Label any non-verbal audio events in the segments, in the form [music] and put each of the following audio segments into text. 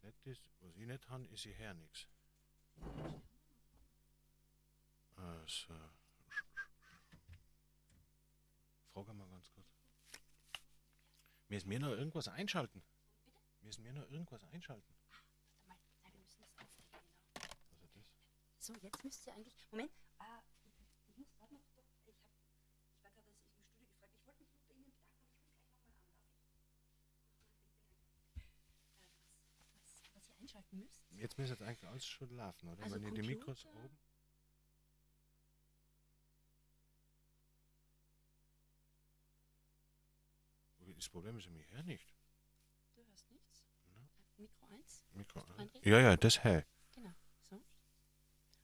jetzt nicht ist, was ich nicht habe, ist, höre nichts. Also, frage mal ganz kurz. Müssen wir noch irgendwas einschalten? Müssen wir noch irgendwas einschalten? Warte mal, nein, wir müssen das auflegen, genau. Also das. So, jetzt müsst ihr eigentlich. Moment, ah, ich, ich muss gerade noch. Doch, ich, hab, ich war gerade als ich im Studio gefragt. Ich wollte mich nur bei Ihnen bedanken, aber ich rufe gleich nochmal an, darf ich? Nochmal Äh, was, was, was ihr einschalten müsst. Jetzt müsste jetzt eigentlich alles schon laufen, oder? Also Wenn ihr die Mikros oben. Das Problem ist, ich höre nicht. Du hörst nichts? Äh, Mikro 1? Mikro Kannst du an. reinreden? Ja, ja, das hey. Genau. So.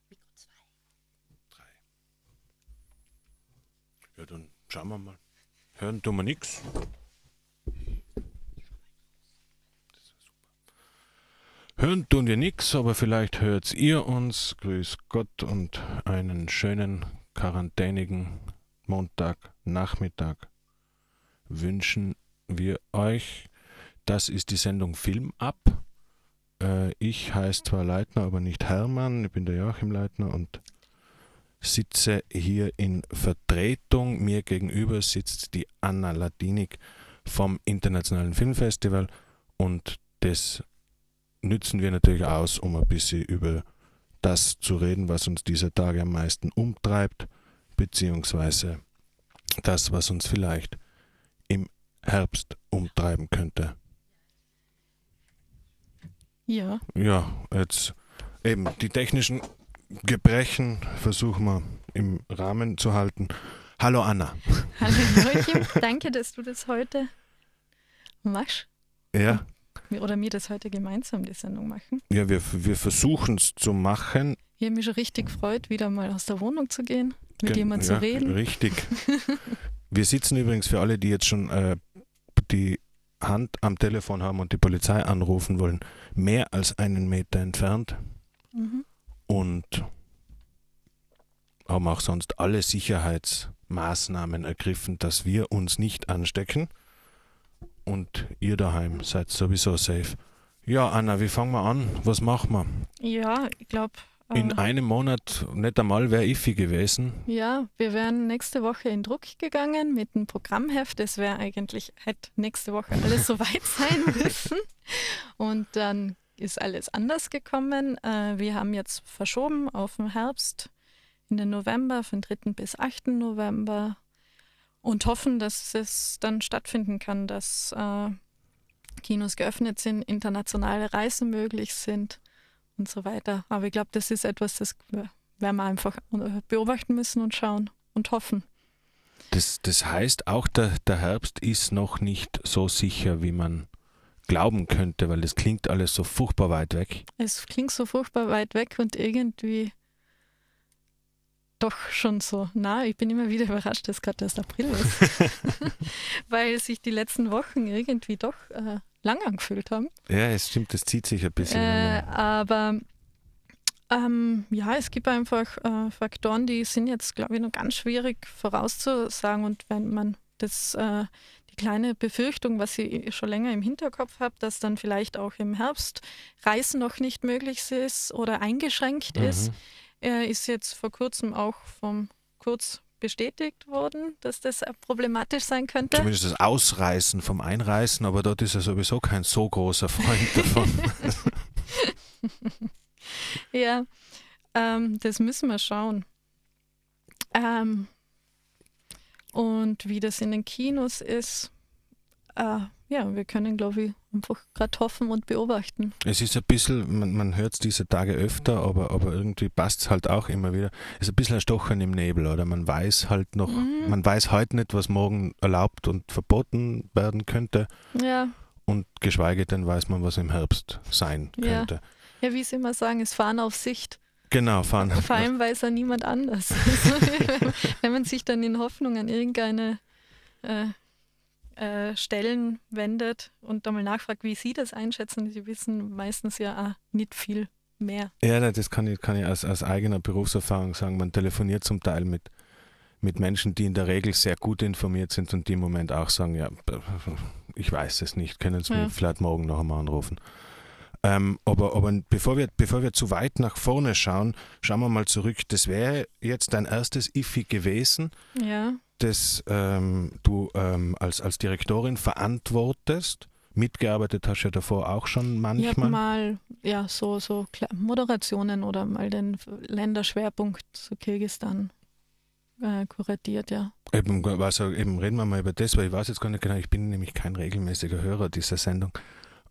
Mikro 2. Drei. Ja, dann schauen wir mal. Hören tun wir nichts. Hören tun wir nichts, aber vielleicht hört ihr uns. Grüß Gott und einen schönen quarantänigen Montagnachmittag wünschen wir euch. Das ist die Sendung Film ab. Äh, ich heiße zwar Leitner, aber nicht Hermann. Ich bin der Joachim Leitner und sitze hier in Vertretung. Mir gegenüber sitzt die Anna Ladinik vom Internationalen Filmfestival und das nützen wir natürlich aus, um ein bisschen über das zu reden, was uns dieser Tage am meisten umtreibt, beziehungsweise das, was uns vielleicht im Herbst umtreiben könnte. Ja, Ja, jetzt eben die technischen Gebrechen versuchen wir im Rahmen zu halten. Hallo Anna. hallo Joachim, [laughs] danke, dass du das heute machst. Ja, Oder wir das heute gemeinsam die Sendung machen. ja wir, wir versuchen es zu machen. Ich habe mich schon richtig gefreut, wieder mal aus der Wohnung zu gehen, mit Gen- jemandem ja, zu reden. Richtig. [laughs] wir sitzen übrigens für alle, die jetzt schon äh, die Hand am Telefon haben und die Polizei anrufen wollen, mehr als einen Meter entfernt Mhm. und haben auch sonst alle Sicherheitsmaßnahmen ergriffen, dass wir uns nicht anstecken. Und ihr daheim seid sowieso safe. Ja, Anna, wie fangen wir an? Was machen wir? Ja, ich glaube, In äh, einem Monat nicht einmal wäre Iffi gewesen. ja, wir wären nächste Woche in Druck gegangen mit einem Programmheft. Das wäre eigentlich, hätte nächste Woche alles soweit [laughs] sein müssen. Und dann ist alles anders gekommen. Äh, wir haben jetzt verschoben auf den Herbst in den November, von 3. bis 8. November und hoffen, dass es dann stattfinden kann, dass äh, Kinos geöffnet sind, internationale Reisen möglich sind und so weiter. Aber ich glaube, das ist etwas, das werden wir einfach äh, beobachten müssen und schauen und hoffen. Das, das heißt, auch der, der Herbst ist noch nicht so sicher, wie man glauben könnte, weil das klingt alles so furchtbar weit weg. Es klingt so furchtbar weit weg und irgendwie doch schon so nah. Ich bin immer wieder überrascht, dass gerade erst April ist, [laughs] [laughs] weil sich die letzten Wochen irgendwie doch äh, lang angefühlt haben. Ja, es stimmt, das zieht sich ein bisschen. Äh, aber ähm, ja, es gibt einfach äh, Faktoren, die sind jetzt, glaube ich, noch ganz schwierig vorauszusagen. Und wenn man das, äh, die kleine Befürchtung, was ich schon länger im Hinterkopf habe, dass dann vielleicht auch im Herbst Reisen noch nicht möglich ist oder eingeschränkt ist, Äh, ist jetzt vor kurzem auch vom Kurz bestätigt worden, dass das äh, problematisch sein könnte. Zumindest das Ausreißen vom Einreißen, aber dort ist er sowieso kein so großer Freund davon. [laughs] Ja, ähm, das müssen wir schauen. Ähm, und wie das in den Kinos ist, äh, ja, wir können, glaube ich, einfach gerade hoffen und beobachten. es ist ein bisschen, man, man hört es diese Tage öfter, aber, aber irgendwie passt es halt auch immer wieder. Es ist ein bisschen ein Stochern im Nebel, oder? Man weiß halt noch, Mhm. man weiß heute nicht, was morgen erlaubt und verboten werden könnte. Ja, Und geschweige denn weiß man, was im Herbst sein Ja. könnte. ja wie sie immer sagen, es fahren auf Sicht. Genau, fahren. Vor allem weiß ja niemand anders. [laughs] Wenn man sich dann in Hoffnung an irgendeine äh, äh, Stellen wendet und da mal nachfragt, wie sie das einschätzen, sie wissen meistens ja auch nicht viel mehr. Ja, das kann ich, kann ich aus, aus eigener Berufserfahrung sagen. Man telefoniert zum Teil mit, mit Menschen, die in der Regel sehr gut informiert sind und die im Moment auch sagen, ja, ich weiß es nicht, können Sie Ja. mich vielleicht morgen noch einmal anrufen. Ähm, aber aber bevor, wir, bevor wir zu weit nach vorne schauen, schauen wir mal zurück. Das wäre jetzt dein erstes IFI gewesen, Ja, das ähm, du ähm, als, als Direktorin verantwortest. Mitgearbeitet hast du ja davor auch schon ich habe manchmal. mal ja, so, so Moderationen oder mal den Länderschwerpunkt zu Kirgistan äh, kuratiert, ja. Eben, also eben reden wir mal über das, weil ich weiß jetzt gar nicht genau, ich bin nämlich kein regelmäßiger Hörer dieser Sendung.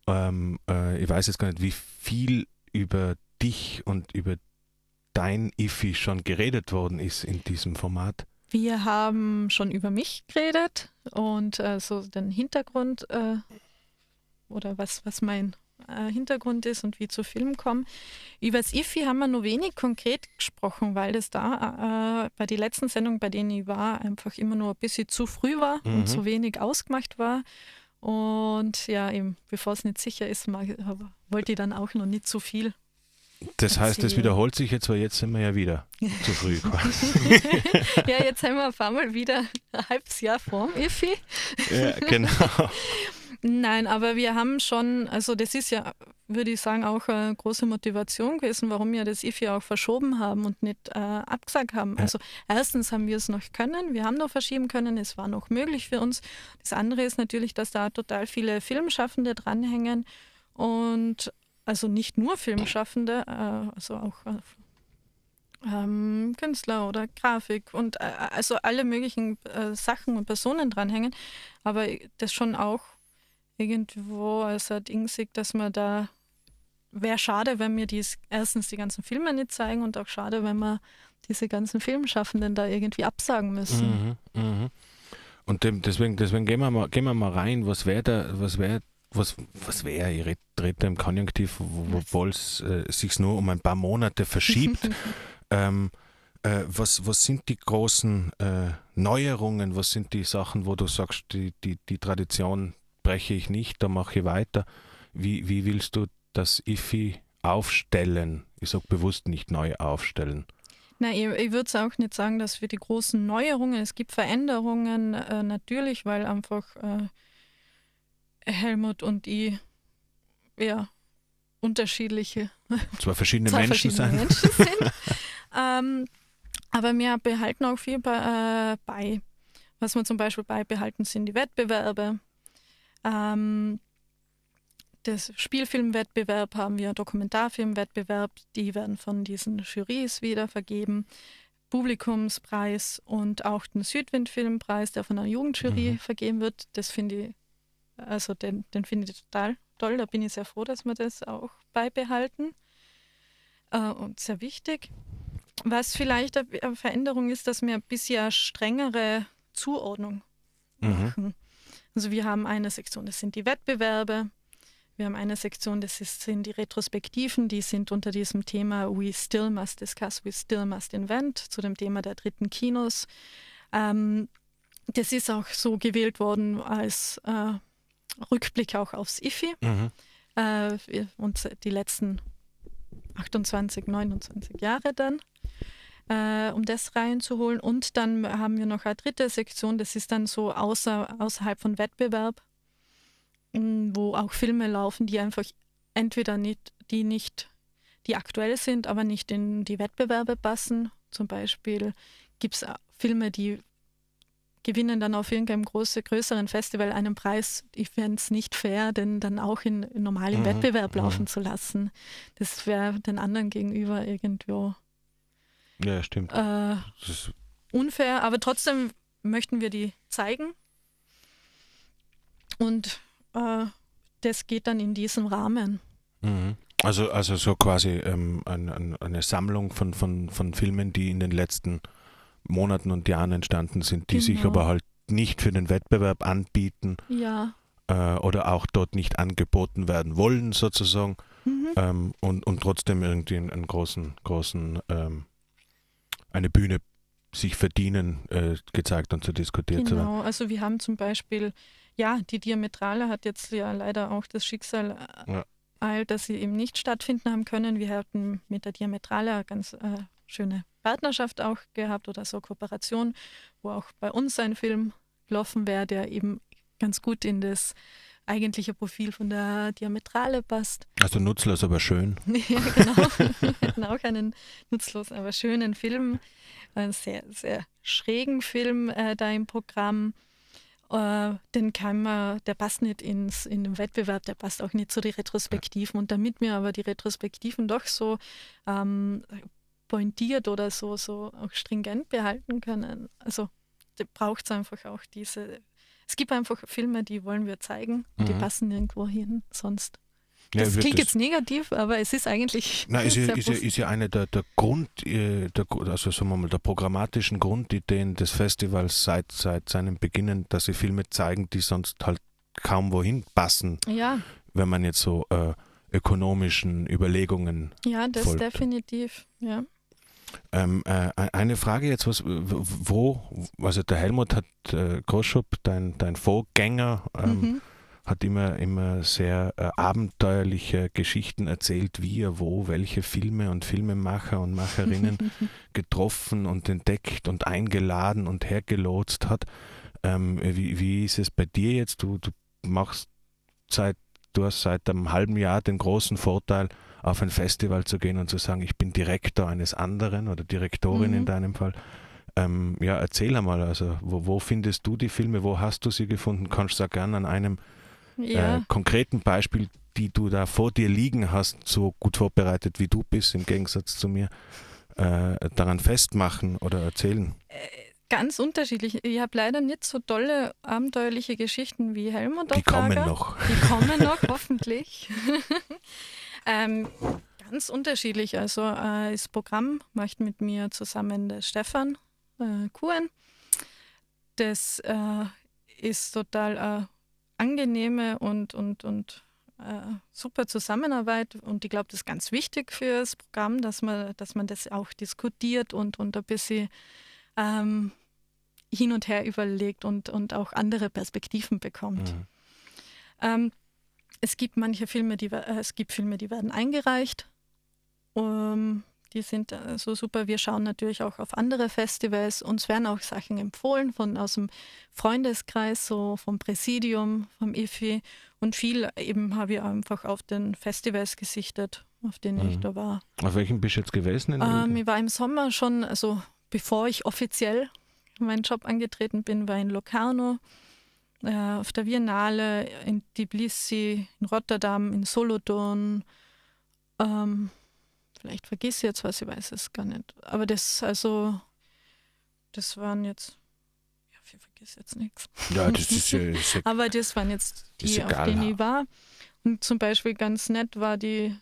Ähm, äh, ich weiß jetzt gar nicht, wie viel über dich und über dein IFI schon geredet worden ist in diesem Format. Wir haben schon über mich geredet und äh, so den Hintergrund äh, oder was, was mein äh, Hintergrund ist und wie zu Film komme. Über das IFI haben wir nur wenig konkret gesprochen, weil das da äh, bei den letzten Sendungen, bei denen ich war, einfach immer nur ein bisschen zu früh war Mhm. und zu wenig ausgemacht war. Und ja, eben, bevor es nicht sicher ist, mag, wollte ich dann auch noch nicht zu viel. Das heißt, es Erzähl. wiederholt sich jetzt, weil jetzt sind wir ja wieder [laughs] zu früh quasi. ja, jetzt haben wir auf einmal wieder ein halbes Jahr vorm IFI. ja, genau. Nein, aber wir haben schon, also das ist ja, würde ich sagen, auch eine große Motivation gewesen, warum wir das IFI auch verschoben haben und nicht äh, abgesagt haben. Ja. Also erstens haben wir es noch können, wir haben noch verschieben können, es war noch möglich für uns. Das andere ist natürlich, dass da total viele Filmschaffende dranhängen und also nicht nur Filmschaffende, äh, also auch äh, ähm, Künstler oder Grafik und äh, also alle möglichen äh, Sachen und Personen dranhängen, aber das schon auch irgendwo als Ding sieht, dass man da wäre schade, wenn wir dies erstens die ganzen Filme nicht zeigen und auch schade, wenn wir diese ganzen Filmschaffenden da irgendwie absagen müssen. Mhm, mhm. Und dem, deswegen, deswegen gehen wir mal, gehen wir mal rein, was wäre da, was wäre, was, was wäre, ich rede red im Konjunktiv, obwohl es äh, sich nur um ein paar Monate verschiebt. [laughs] ähm, äh, was, was sind die großen äh, Neuerungen, was sind die Sachen, wo du sagst, die, die, die Tradition breche ich nicht, da mache ich weiter. Wie, wie willst du das IFI aufstellen? Ich sage bewusst nicht neu aufstellen. Na, ich, ich würde es auch nicht sagen, dass wir die großen Neuerungen, es gibt Veränderungen äh, natürlich, weil einfach äh, Helmut und ich ja unterschiedliche [laughs] Zwei verschiedene zwei Menschen verschiedene sein. Menschen sind. [laughs] ähm, aber wir behalten auch viel bei, äh, bei. Was wir zum Beispiel beibehalten, sind die Wettbewerbe. Ähm, das Spielfilmwettbewerb haben wir, Dokumentarfilmwettbewerb, die werden von diesen Jurys wieder vergeben. Publikumspreis und auch den Südwindfilmpreis, der von einer Jugendjury Mhm. vergeben wird. Das finde ich, also den, den finde ich total toll. Da bin ich sehr froh, dass wir das auch beibehalten. Äh, und sehr wichtig. Was vielleicht eine Veränderung ist, dass wir ein bisschen strengere Zuordnung Mhm. machen. Also wir haben eine Sektion, das sind die Wettbewerbe. Wir haben eine Sektion, das ist, sind die Retrospektiven, die sind unter diesem Thema We Still Must Discuss, We Still Must Invent, zu dem Thema der dritten Kinos. Ähm, das ist auch so gewählt worden als äh, Rückblick auch aufs IFI Mhm. äh, und die letzten 28, 29 Jahre dann, äh, um das reinzuholen. Und dann haben wir noch eine dritte Sektion, das ist dann so außer, außerhalb von Wettbewerb, m, wo auch Filme laufen, die einfach entweder nicht, die nicht, die aktuell sind, aber nicht in die Wettbewerbe passen. Zum Beispiel gibt es Filme, die gewinnen dann auf irgendeinem große, größeren Festival einen Preis. Ich fände es nicht fair, den dann auch in, in normalem Mhm, Wettbewerb mhm. laufen zu lassen. Das wäre den anderen gegenüber irgendwo Ja, stimmt. äh, unfair, aber trotzdem möchten wir die zeigen. Und äh, das geht dann in diesem Rahmen. mhm. Also, also so quasi ähm, ein, ein, eine Sammlung von, von, von Filmen, die in den letzten Monaten und Jahren entstanden sind, die sich Genau. aber halt nicht für den Wettbewerb anbieten Ja. äh, oder auch dort nicht angeboten werden wollen, sozusagen, Mhm. ähm, und, und trotzdem irgendwie einen, einen großen, großen, ähm, eine Bühne sich verdienen, äh, gezeigt und zu diskutiert zu werden. Genau, also wir haben zum Beispiel, ja, die Diametrale hat jetzt ja leider auch das Schicksal äh, Ja. eilt, dass sie eben nicht stattfinden haben können. Wir hatten mit der Diametrale eine ganz äh, schöne Partnerschaft auch gehabt oder so Kooperation, wo auch bei uns ein Film gelaufen wäre, der eben ganz gut in das eigentliche Profil von der Diametrale passt. Also nutzlos, aber schön. [laughs] ja, genau. Wir [laughs] hatten auch einen nutzlos, aber schönen Film, einen sehr, sehr schrägen Film äh, da im Programm. Äh, den kann man, der passt nicht ins, in den Wettbewerb, der passt auch nicht zu den Retrospektiven. Und damit wir aber die Retrospektiven doch so ähm, pointiert oder so, so auch stringent behalten können, also braucht es einfach auch diese. Es gibt einfach Filme, die wollen wir zeigen, die Mhm. passen nirgendwo hin, sonst. Ja, Das wird klingt das- jetzt negativ, aber es ist eigentlich. [laughs] Na, ist ja, ist ja, ist ja eine der, der Grund, äh, der, also sagen wir mal, der programmatischen Grundideen des Festivals seit, seit seinem Beginnen, dass sie Filme zeigen, die sonst halt kaum wohin passen, ja, wenn man jetzt so äh, ökonomischen Überlegungen. ja, das Folgt. definitiv. Ja. Ähm, äh, eine Frage jetzt, was, wo, also der Helmut hat, äh, Groschub, dein, dein Vorgänger, ähm, Mhm. hat immer, immer sehr äh, abenteuerliche Geschichten erzählt, wie er wo welche Filme und Filmemacher und Macherinnen [laughs] getroffen und entdeckt und eingeladen und hergelotst hat. Ähm, wie, wie ist es bei dir jetzt? Du, du machst seit, du hast seit einem halben Jahr den großen Vorteil, auf ein Festival zu gehen und zu sagen, ich bin Direktor eines anderen oder Direktorin in Mhm. deinem Fall. Ähm, ja, erzähl einmal, also wo, wo findest du die Filme, wo hast du sie gefunden? Kannst du auch gerne an einem ja. äh, konkreten Beispiel, die du da vor dir liegen hast, so gut vorbereitet wie du bist, im Gegensatz zu mir, äh, daran festmachen oder erzählen? Ganz unterschiedlich. Ich habe leider nicht so tolle abenteuerliche Geschichten wie Helmut Die kommen noch. Die kommen noch, [laughs] hoffentlich. [laughs] ähm, ganz unterschiedlich. Also äh, das Programm macht mit mir zusammen der Stefan äh, Kuhn. Das äh, ist total äh, angenehme und, und, und äh, super Zusammenarbeit. Und ich glaube, das ist ganz wichtig für das Programm, dass man, dass man das auch diskutiert und, und ein bisschen ähm, hin und her überlegt und, und auch andere Perspektiven bekommt. Mhm. Ähm, es gibt manche Filme, die, äh, es gibt Filme, die werden eingereicht. Ähm, die sind äh, so super. Wir schauen natürlich auch auf andere Festivals. Uns werden auch Sachen empfohlen von aus dem Freundeskreis, so vom Präsidium, vom IFI. Und viel eben habe ich einfach auf den Festivals gesichtet, auf denen ich Mhm. da war. Auf welchem bist du jetzt gewesen? Ähm, ich war im Sommer schon, also bevor ich offiziell meinen Job angetreten bin, war in Locarno, auf der Biennale, in Tbilisi, in Rotterdam, in Solothurn. Ähm, vielleicht vergiss ich jetzt was, ich weiß es gar nicht. Aber das, also, das waren jetzt, ja, ich vergiss jetzt nichts. ja, das ist ja, ist ja [laughs] Aber das waren jetzt die, auf denen ich war. Und zum Beispiel ganz nett war die,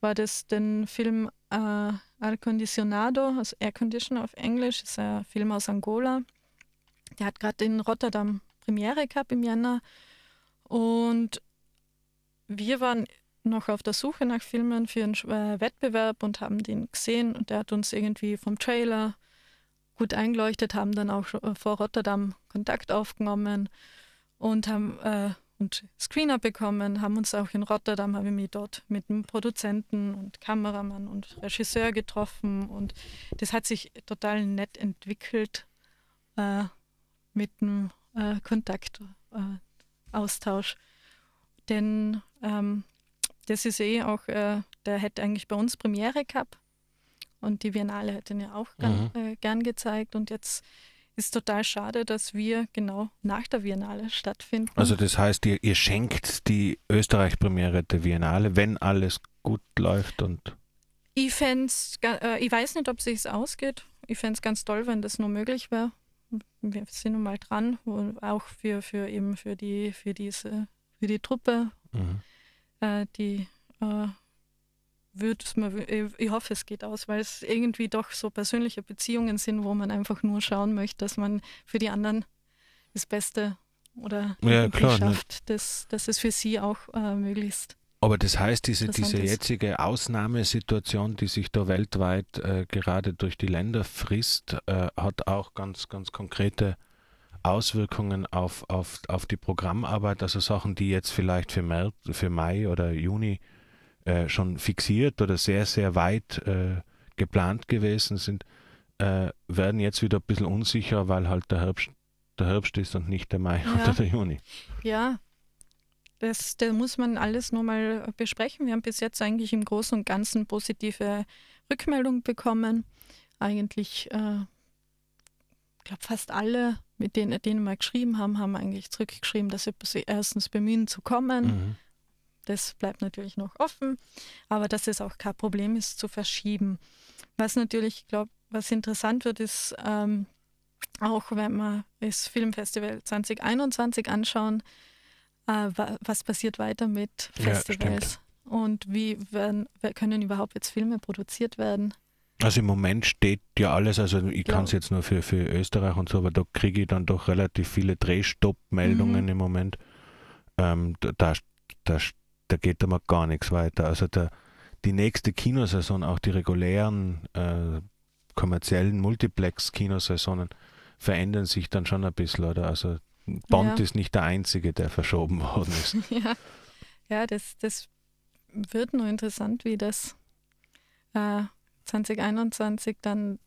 war das den Film äh, Air Condicionado, also Air Conditioner auf Englisch, ist ein Film aus Angola. Der hat gerade in Rotterdam Premiere gehabt im Jänner. Und wir waren noch auf der Suche nach Filmen für einen äh, Wettbewerb und haben den gesehen und der hat uns irgendwie vom Trailer gut eingeleuchtet, haben dann auch äh, vor Rotterdam Kontakt aufgenommen und haben äh, und Screener bekommen, haben uns auch in Rotterdam, habe ich mich dort mit dem Produzenten und Kameramann und Regisseur getroffen und das hat sich total nett entwickelt äh, mit dem äh, Kontakt, äh, Austausch. Denn ähm, das ist eh auch, äh, der hätte eigentlich bei uns Premiere gehabt und die Biennale hätte ihn ja auch gern, äh, gern gezeigt und jetzt ist total schade, dass wir genau nach der Biennale stattfinden. Also das heißt, ihr, ihr schenkt die Österreich-Premiere der Biennale, wenn alles gut läuft und Ich fänd's, äh, ich weiß nicht, ob es sich ausgeht. Ich fände es ganz toll, wenn das nur möglich wäre. Wir sind nun mal dran, wo auch für, für eben für die, für diese, für die Truppe, mhm. äh, die äh, es mir, ich, hoffe, es geht aus, weil es irgendwie doch so persönliche Beziehungen sind, wo man einfach nur schauen möchte, dass man für die anderen das Beste oder Ja, klar, ne. schafft, dass, dass es für sie auch äh, möglichst Aber das heißt, diese, diese jetzige Ausnahmesituation, die sich da weltweit äh, gerade durch die Länder frisst, äh, hat auch ganz, ganz konkrete Auswirkungen auf, auf, auf die Programmarbeit, also Sachen, die jetzt vielleicht für, März, für Mai oder Juni äh, schon fixiert oder sehr, sehr weit äh, geplant gewesen sind, äh, werden jetzt wieder ein bisschen unsicher, weil halt der Herbst, der Herbst ist und nicht der Mai Ja. oder der Juni. Ja, das, das muss man alles nochmal besprechen. Wir haben bis jetzt eigentlich im Großen und Ganzen positive Rückmeldungen bekommen. Eigentlich, äh, ich glaube, fast alle, mit denen, denen wir geschrieben haben, haben eigentlich zurückgeschrieben, dass sie erstens bemühen zu kommen. Mhm. Das bleibt natürlich noch offen, aber dass es auch kein Problem ist, zu verschieben. Was natürlich, ich glaube, was interessant wird, ist, ähm, auch wenn wir das Filmfestival 2021 anschauen, äh, wa was passiert weiter mit Ja, Festivals und wie werden, wer- können überhaupt jetzt Filme produziert werden. Also im Moment steht ja alles, also ich kann es jetzt nur für, für Österreich und so, aber da kriege ich dann doch relativ viele Drehstopp-Meldungen Mhm. im Moment. Ähm, da, da, da, da geht gar nichts weiter. Also der, die nächste Kinosaison, auch die regulären äh, kommerziellen Multiplex-Kinosaisonen verändern sich dann schon ein bisschen, oder? Also Bond Ja. ist nicht der einzige, der verschoben worden ist. [laughs] ja, ja das, das wird nur interessant, wie das äh, 2021 dann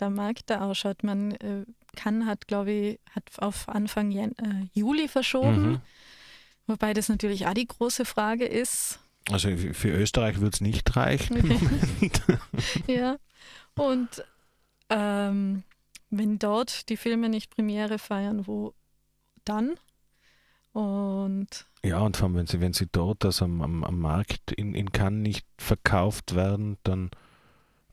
der Markt da ausschaut. Man äh, kann, hat, glaube ich, hat auf Anfang Jan äh, Juli verschoben, Mhm. wobei das natürlich auch die große Frage ist. Also für Österreich wird es nicht reichen [laughs] [laughs] ja. Und ähm, wenn dort die Filme nicht Premiere feiern, wo dann? Und Ja, und vor allem, wenn sie, wenn sie dort also am, am, am Markt in, in Cannes nicht verkauft werden, dann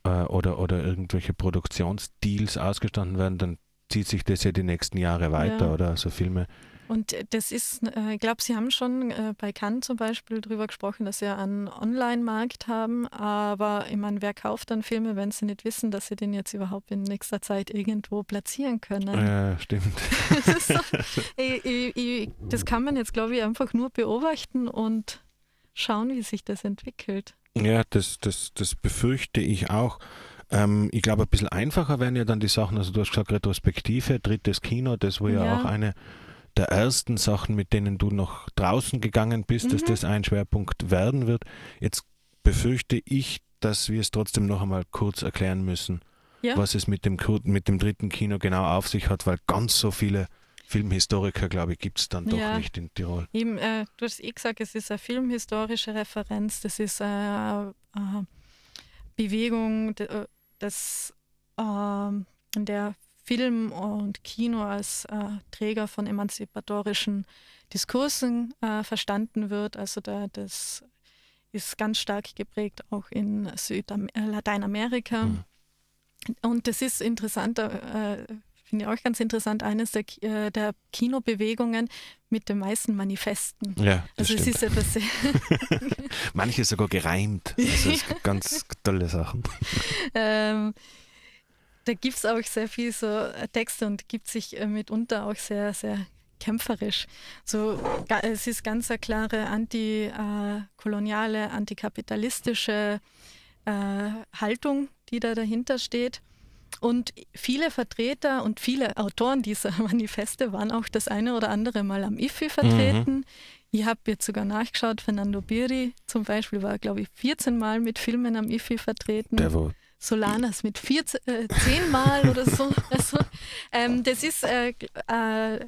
äh, oder, oder irgendwelche Produktionsdeals ausgestanden werden, dann zieht sich das ja die nächsten Jahre weiter, Ja. oder? Also Filme. Und äh, das ist, äh, ich glaube, Sie haben schon äh, bei Cannes zum Beispiel darüber gesprochen, dass Sie einen Online-Markt haben, aber ich meine, wer kauft dann Filme, wenn sie nicht wissen, dass sie den jetzt überhaupt in nächster Zeit irgendwo platzieren können? Ja, stimmt. [laughs] Das, so, [laughs] ich, ich, ich, das kann man jetzt, glaube ich, einfach nur beobachten und schauen, wie sich das entwickelt. Ja, das, das, das befürchte ich auch. Ähm, ich glaube, ein bisschen einfacher werden ja dann die Sachen, also du hast gesagt, Retrospektive, drittes Kino, das war ja, Ja. auch eine der ersten Sachen, mit denen du noch draußen gegangen bist, dass Mhm. das ein Schwerpunkt werden wird. Jetzt befürchte ich, dass wir es trotzdem noch einmal kurz erklären müssen, Ja. was es mit dem, mit dem dritten Kino genau auf sich hat, weil ganz so viele Filmhistoriker, glaube ich, gibt es dann doch Ja. nicht in Tirol. Eben, äh, du hast eh gesagt, es ist eine filmhistorische Referenz, das ist eine, eine Bewegung, d- äh, das, ähm, in der Film und Kino als äh, Träger von emanzipatorischen Diskursen äh, verstanden wird. Also da, das ist ganz stark geprägt auch in Südam äh, Lateinamerika. Mhm. Und das ist interessant, äh, finde ich auch ganz interessant, eines der, äh, der Kinobewegungen mit den meisten Manifesten. Ja, das Also es stimmt. ist etwas sehr, [laughs] Manche sogar gereimt. Also es [laughs] gibt ganz tolle Sachen. ähm, da gibt es auch sehr viel so äh, Texte und gibt sich äh, mitunter auch sehr, sehr kämpferisch. So, es ist ganz eine klare antikoloniale, antikapitalistische äh, Haltung, die da dahinter steht. Und viele Vertreter und viele Autoren dieser [laughs] Manifeste waren auch das eine oder andere Mal am IFI vertreten. Ich habe jetzt sogar nachgeschaut, Fernando Biri zum Beispiel war, glaube ich, 14 Mal mit Filmen am IFI vertreten. Der war Solanas mit 14, äh, 10 Mal oder so. [laughs] Also, ähm, das ist, äh, äh,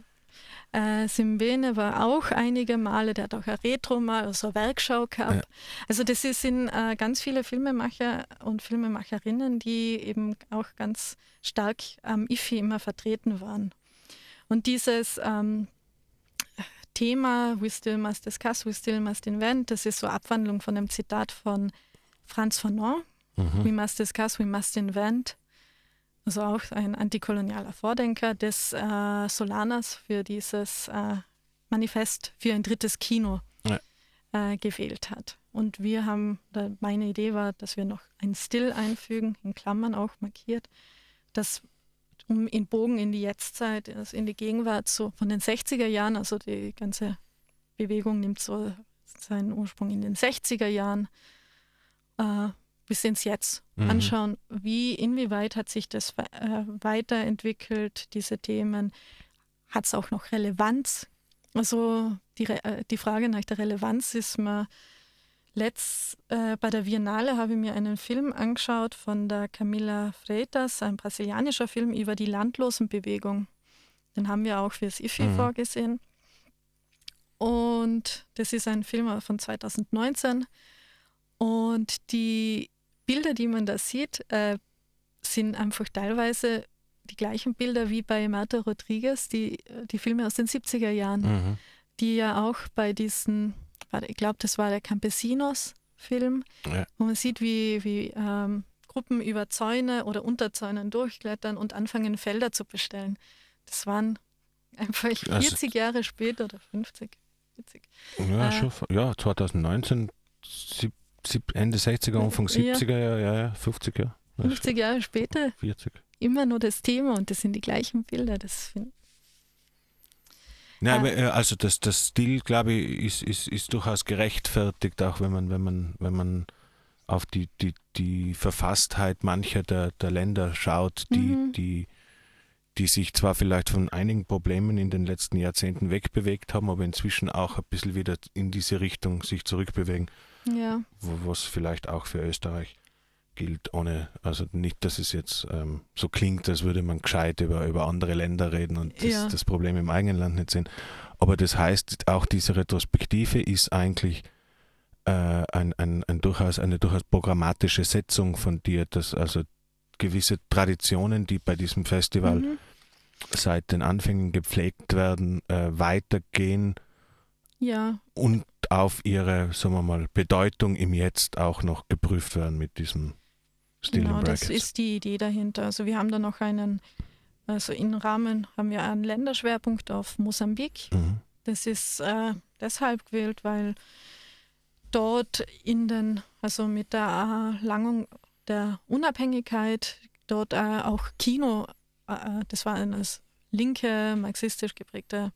äh, Simbene war auch einige Male, der hat auch ein Retro mal, also eine Werkschau gehabt. Ja. Also das sind äh, ganz viele Filmemacher und Filmemacherinnen, die eben auch ganz stark am IFI immer vertreten waren. Und dieses ähm, Thema We Still Must Discuss, We Still Must Invent, das ist so eine Abwandlung von einem Zitat von Franz Fanon, mhm. We must discuss, we must invent. Also auch ein antikolonialer Vordenker des äh, Solanas für dieses äh, Manifest für ein drittes Kino Ja. äh, gewählt hat. Und wir haben, meine Idee war, dass wir noch ein Still einfügen, in Klammern auch markiert, das um in Bogen in die Jetztzeit, also in die Gegenwart, so von den 60er Jahren, also die ganze Bewegung nimmt so seinen Ursprung in den 60er Jahren, äh, bis ins Jetzt Mhm. anschauen, wie, inwieweit hat sich das äh, weiterentwickelt, diese Themen, hat es auch noch Relevanz? Also die, äh, die Frage nach der Relevanz ist mir letzt, äh, bei der Biennale habe ich mir einen Film angeschaut von der Camila Freitas, ein brasilianischer Film über die Landlosenbewegung. Den haben wir auch fürs IFI Mhm. vorgesehen. Und das ist ein Film von 2019. Und die Bilder, die man da sieht, äh, sind einfach teilweise die gleichen Bilder wie bei Marta Rodriguez, die, die Filme aus den 70er Jahren, Mhm. die ja auch bei diesen, ich glaube, das war der Campesinos-Film, Ja. wo man sieht, wie, wie ähm, Gruppen über Zäune oder unter Zäunen durchklettern und anfangen, Felder zu bestellen. Das waren einfach Also- 40 Jahre später oder 50. 40. Ja, Äh, schon, ja, 2019, sieb, sieb, Ende 60er, Anfang Ja. 70er, ja, ja, ja 50er. Ja, schon 50 Jahre später 40. immer nur das Thema und das sind die gleichen Bilder. Das find, Nein, Ah. äh, also das, das Stil, glaube ich, ist, ist, ist durchaus gerechtfertigt, auch wenn man, wenn man, wenn man auf die, die, die Verfasstheit mancher der, der Länder schaut, die, Mhm. die, die sich zwar vielleicht von einigen Problemen in den letzten Jahrzehnten wegbewegt haben, aber inzwischen auch ein bisschen wieder in diese Richtung sich zurückbewegen, ja, wo, was vielleicht auch für Österreich gilt, ohne, also nicht, dass es jetzt ähm, so klingt, als würde man gescheit über, über andere Länder reden und das, Ja. das Problem im eigenen Land nicht sehen. Aber das heißt, auch diese Retrospektive ist eigentlich äh, ein, ein, ein durchaus, eine durchaus programmatische Setzung von dir, dass also gewisse Traditionen, die bei diesem Festival mhm. seit den Anfängen gepflegt werden, äh, weitergehen ja, und auf ihre, sagen wir mal, Bedeutung im Jetzt auch noch geprüft werden mit diesem Still genau, das ist die Idee dahinter. Also wir haben da noch einen, also im Rahmen haben wir einen Länderschwerpunkt auf Mosambik. mhm. Das ist äh, deshalb gewählt, weil dort in den, also mit der Erlangung der Unabhängigkeit, dort äh, auch Kino, äh, das war eine linke, marxistisch geprägte,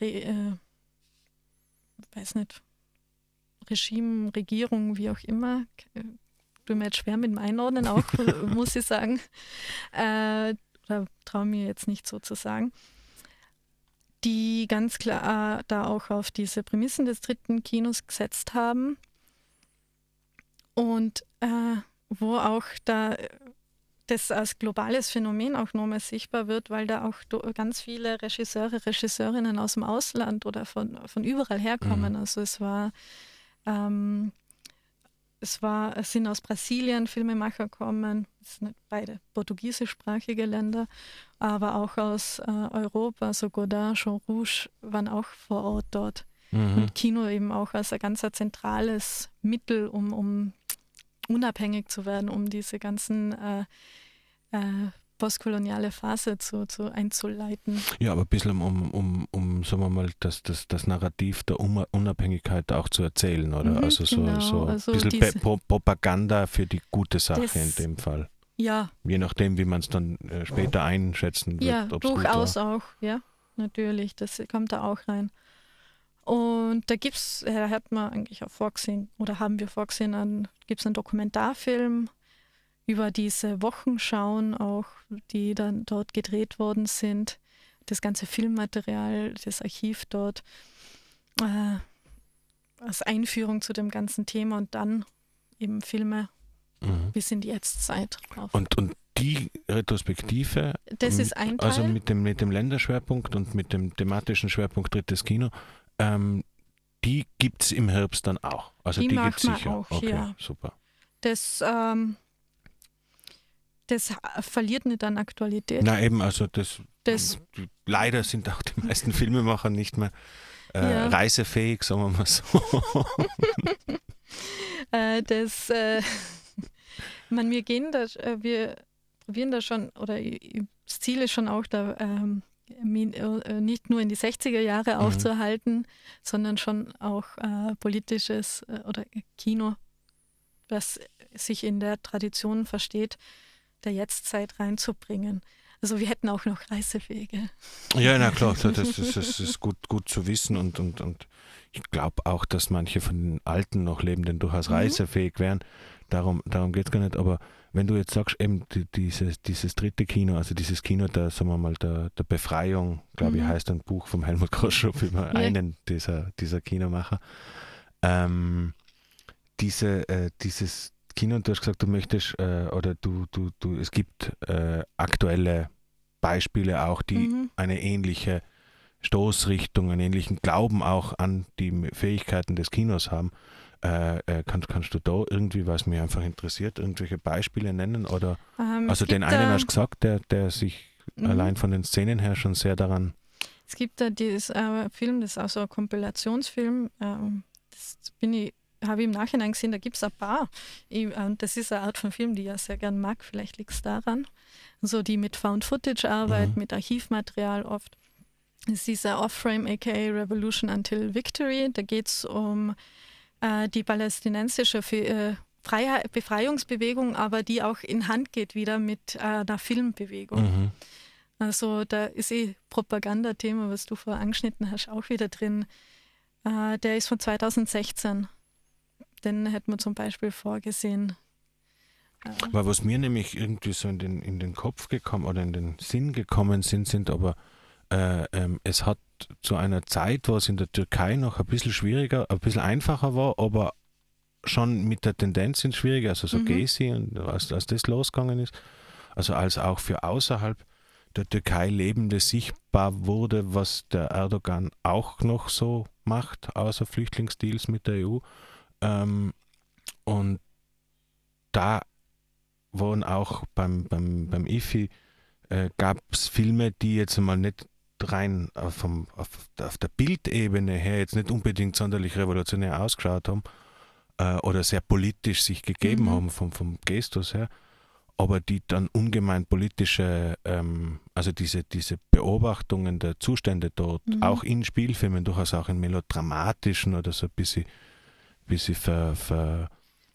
Re, äh, weiß nicht, Regime, Regierung, wie auch immer. Äh, Tut mir jetzt schwer mit dem Einordnen auch, [laughs] muss ich sagen. Äh, oder traue mir jetzt nicht so zu sagen die ganz klar da auch auf diese Prämissen des dritten Kinos gesetzt haben und äh, wo auch da äh, das als globales Phänomen auch nochmal sichtbar wird, weil da auch ganz viele Regisseure, Regisseurinnen aus dem Ausland oder von, von überall herkommen. Mhm. Also es war, ähm, es war, es sind aus Brasilien Filmemacher kommen, es sind beide portugiesischsprachige Länder, aber auch aus äh, Europa, so Godard, Jean Rouge waren auch vor Ort dort. Mhm. Und Kino eben auch als ein ganz zentrales Mittel, um, um unabhängig zu werden, um diese ganzen äh, äh, postkoloniale Phase zu, zu einzuleiten. Ja, aber ein bisschen um, um, um sagen wir mal, das, das, das Narrativ der Unabhängigkeit auch zu erzählen, oder? Mhm, also so, genau. so ein Also bisschen diese- Propaganda für die gute Sache Das- in dem Fall. Ja, Je nachdem, wie man es dann äh, später einschätzen wird. ja, durchaus auch, ja, natürlich, das kommt da auch rein. Und da gibt's, äh, hat man eigentlich auch vorgesehen, oder haben wir vorgesehen, gibt es einen Dokumentarfilm über diese Wochenschauen auch, die dann dort gedreht worden sind. Das ganze Filmmaterial, das Archiv dort, äh, als Einführung zu dem ganzen Thema und dann eben Filme Mhm. bis in die Jetztzeit. Auf. Und, und die Retrospektive, das ähm, ist ein Teil. also mit dem, mit dem Länderschwerpunkt und mit dem thematischen Schwerpunkt drittes Kino, ähm, die gibt es im Herbst dann auch. Also Die die, gibt es sicher. auch, okay, ja. super. das, ähm, das verliert nicht an Aktualität. Na eben, also das, Das- leider sind auch die meisten Filmemacher nicht mehr äh, Ja. reisefähig, sagen wir mal so. [laughs] Äh, das, äh, [laughs] man, wir gehen da, äh, wir probieren da schon, oder das Ziel ist schon auch da, ähm, äh, nicht nur in die 60er Jahre Mhm. aufzuhalten, sondern schon auch äh, politisches äh, oder Kino, was sich in der Tradition versteht, der Jetztzeit reinzubringen. Also wir hätten auch noch reisefähige. ja, na klar, [laughs] das, das, das ist gut, gut zu wissen und, und, und ich glaube auch, dass manche von den Alten noch Lebenden durchaus Mhm. reisefähig wären. Darum, darum geht es gar nicht. Aber wenn du jetzt sagst, eben die, dieses, dieses dritte Kino, also dieses Kino der, sagen wir mal, der, der Befreiung, glaube ich, Mhm. heißt ein Buch vom Helmut Groschrup über Ja. einen dieser, dieser Kinomacher. Ähm, diese, äh, dieses Kino, und du hast gesagt, du möchtest, äh, oder du, du, du, es gibt äh, aktuelle Beispiele auch, die Mhm. eine ähnliche Stoßrichtungen, ähnlichen Glauben auch an die Fähigkeiten des Kinos haben. Äh, äh, kannst, kannst du da irgendwie, was mich einfach interessiert, irgendwelche Beispiele nennen? Oder Ähm, also es den einen hast du gesagt, der, der sich Mhm. allein von den Szenen her schon sehr daran. Es gibt da dieses äh, Film, das ist auch so ein Kompilationsfilm. Ähm, das bin ich, habe ich im Nachhinein gesehen, da gibt es ein paar. Ich, äh, das ist eine Art von Film, die ich ja sehr gern mag. Vielleicht liegt es daran. So die mit Found Footage arbeiten, Mhm. mit Archivmaterial oft. Das ist dieser Off-Frame, aka Revolution Until Victory. Da geht es um die palästinensische äh, Befreiungsbewegung, aber die auch in Hand geht wieder mit äh, einer Filmbewegung. Mhm. Also da ist eh Propagandathema, was du vorher angeschnitten hast, auch wieder drin. Äh, der ist von 2016. Den hätten wir zum Beispiel vorgesehen. Äh, Weil was mir nämlich irgendwie so in den, in den Kopf gekommen oder in den Sinn gekommen sind, sind aber, äh, ähm, es hat zu einer Zeit, wo es in der Türkei noch ein bisschen schwieriger, ein bisschen einfacher war, aber schon mit der Tendenz ins Schwierige, also so Mhm. Gezi und als, als das losgegangen ist, also als auch für außerhalb der Türkei Lebende sichtbar wurde, was der Erdogan auch noch so macht, außer Flüchtlingsdeals mit der EU. Ähm, und da waren auch beim, beim, beim IFI äh, gab es Filme, die jetzt mal nicht rein auf, vom, auf, auf der Bildebene her jetzt nicht unbedingt sonderlich revolutionär ausgeschaut haben äh, oder sehr politisch sich gegeben Mhm. haben vom, vom Gestus her, aber die dann ungemein politische, ähm, also diese, diese Beobachtungen der Zustände dort, Mhm. auch in Spielfilmen, durchaus auch in melodramatischen oder so ein bisschen, bisschen ver, ver,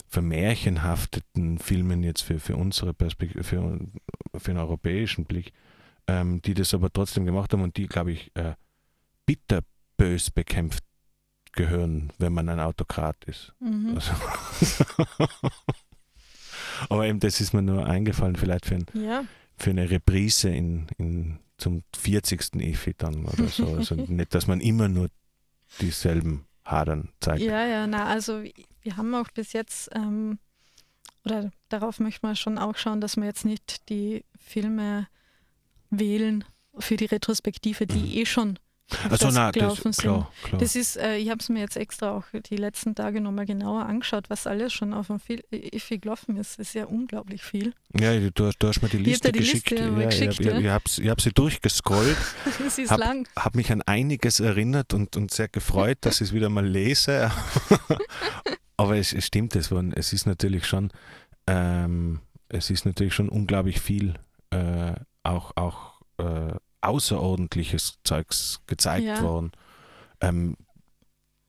vermärchenhafteten Filmen jetzt für, für unsere Perspektive, für, für einen europäischen Blick, ähm, die das aber trotzdem gemacht haben und die, glaube ich, äh, bitterbös bekämpft gehören, wenn man ein Autokrat ist. mhm. Also, [laughs] aber eben, das ist mir nur eingefallen, vielleicht für, ein, Ja, für eine Reprise in, in, zum 40. EFI dann oder so. Also [laughs] nicht, dass man immer nur dieselben Hadern zeigt. ja, ja, na, also wir haben auch bis jetzt, ähm, oder darauf möchte man schon auch schauen, dass wir jetzt nicht die Filme wählen für die Retrospektive, die Mhm. eh schon Also das na, das, gelaufen sind. klar, klar. Das ist, äh, ich habe es mir jetzt extra auch die letzten Tage nochmal genauer angeschaut, was alles schon auf dem Fil- IFI gelaufen ist. Das ist ja unglaublich viel. Ja, du, du hast mir die Ich Liste die geschickt. Liste ja, geschickt, ich habe ja. ich, ich hab sie durchgescrollt, [laughs] Das ist Hab- lang. habe mich an einiges erinnert und, und sehr gefreut, dass ich es wieder mal lese. [laughs] Aber es, es stimmt, es, es ist natürlich schon, ähm, es ist natürlich schon unglaublich viel äh, auch, auch äh, außerordentliches Zeugs gezeigt Ja. worden. Ähm,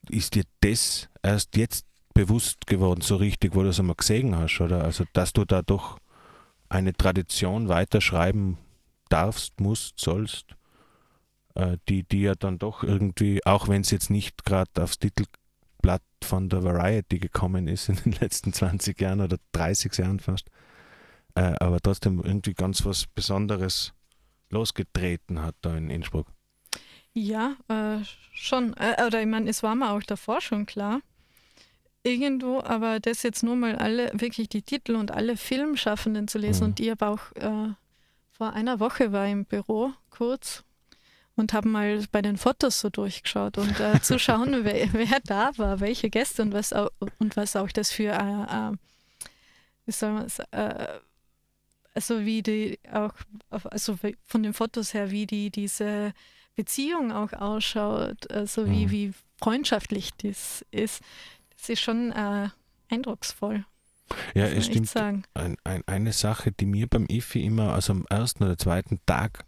ist dir das erst jetzt bewusst geworden, so richtig, wo du es einmal gesehen hast, oder? Also, dass du da doch eine Tradition weiterschreiben darfst, musst, sollst, äh, die, die ja dann doch irgendwie, auch wenn es jetzt nicht gerade aufs Titelblatt von der Variety gekommen ist in den letzten 20 Jahren oder 30 Jahren fast, äh, aber trotzdem irgendwie ganz was Besonderes losgetreten hat da in Innsbruck. Ja, äh, schon. Äh, oder ich meine, es war mir auch davor schon klar. Irgendwo, aber das jetzt nur mal alle, wirklich die Titel und alle Filmschaffenden zu lesen. Mhm. Und ich habe auch äh, vor einer Woche war im Büro kurz und habe mal bei den Fotos so durchgeschaut und äh, zu schauen, [laughs] wer, wer da war, welche Gäste und was auch, und was auch das für, äh, äh, wie soll man sagen, äh, also wie die auch, also von den Fotos her, wie die diese Beziehung auch ausschaut, also wie, Mhm. wie freundschaftlich das ist. Das ist schon äh, eindrucksvoll. Ja, es stimmt. Ein, ein, eine Sache, die mir beim IFI immer, also am ersten oder zweiten Tag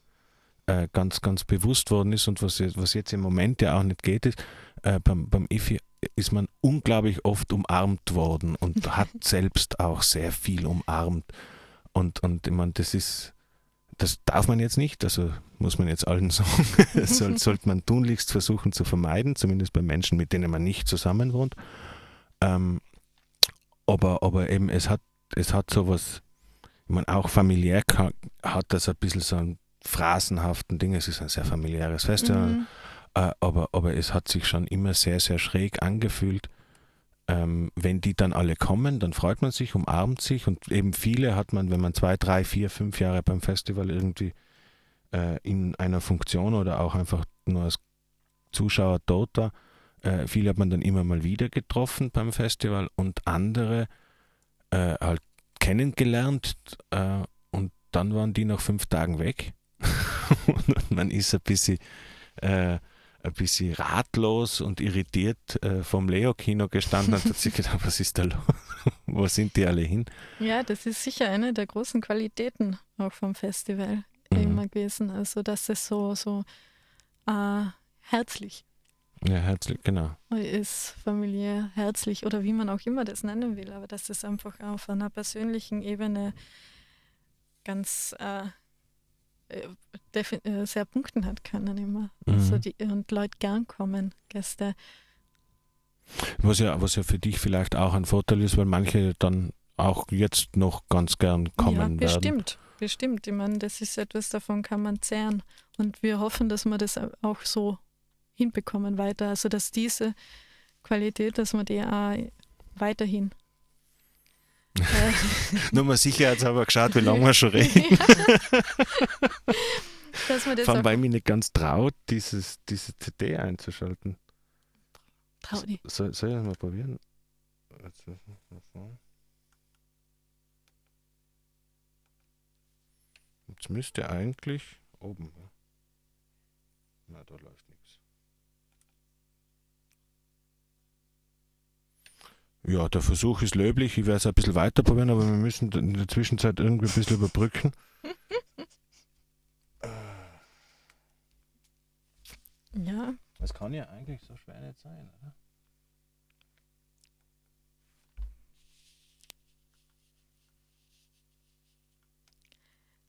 äh, ganz, ganz bewusst worden ist und was, jetzt- was jetzt im Moment ja auch nicht geht, ist, äh, beim, beim IFI ist man unglaublich oft umarmt worden und hat [laughs] selbst auch sehr viel umarmt. Und, und ich meine, das ist, das darf man jetzt nicht, also muss man jetzt allen [laughs] sagen, soll, [laughs] sollte man tunlichst versuchen zu vermeiden, zumindest bei Menschen, mit denen man nicht zusammen wohnt. Ähm, aber, aber eben, es hat, es hat sowas, ich meine, auch familiär hat das ein bisschen so einen phrasenhaften Ding, es ist ein sehr familiäres Festival, Mhm. äh, aber, aber es hat sich schon immer sehr, sehr schräg angefühlt. Ähm, wenn die dann alle kommen, dann freut man sich, umarmt sich und eben viele hat man, wenn man zwei, drei, vier, fünf Jahre beim Festival irgendwie äh, in einer Funktion oder auch einfach nur als Zuschauer dort war. Äh, viele hat man dann immer mal wieder getroffen beim Festival und andere äh, halt kennengelernt äh, und dann waren die nach fünf Tagen weg. [laughs] und man ist ein bisschen, äh, ein bisschen ratlos und irritiert äh, vom Leo-Kino gestanden und hat sich [laughs] gedacht, was ist da los? [laughs] Wo sind die alle hin? Ja, das ist sicher eine der großen Qualitäten auch vom Festival Mhm. immer gewesen. Also, dass es so, so äh, herzlich Ja, herzlich, genau. ist, familiär, herzlich oder wie man auch immer das nennen will, aber dass es einfach auf einer persönlichen Ebene ganz äh, äh, äh, sehr punkten hat können immer. Also Mhm. die, und Leute gern kommen, Gäste. Was ja, was ja für dich vielleicht auch ein Vorteil ist, weil manche dann auch jetzt noch ganz gern kommen ja, werden. bestimmt, bestimmt. Ich meine, das ist etwas, davon kann man zehren. Und wir hoffen, dass wir das auch so hinbekommen weiter. Also dass diese Qualität, dass wir die auch weiterhin Nur mal sicherheitshalber geschaut, wie lange wir schon reden. dass wir das Vor allem, weil ich mich nicht ganz traut, dieses, diese CD einzuschalten. trau dich. Soll, soll ich das mal probieren? Jetzt müsste eigentlich oben. Na, da läuft nichts. Ja, der Versuch ist löblich. Ich werde es ein bisschen weiter probieren, aber wir müssen in der Zwischenzeit irgendwie ein bisschen überbrücken. [laughs] Ja, Das kann ja eigentlich so schwer nicht sein, oder?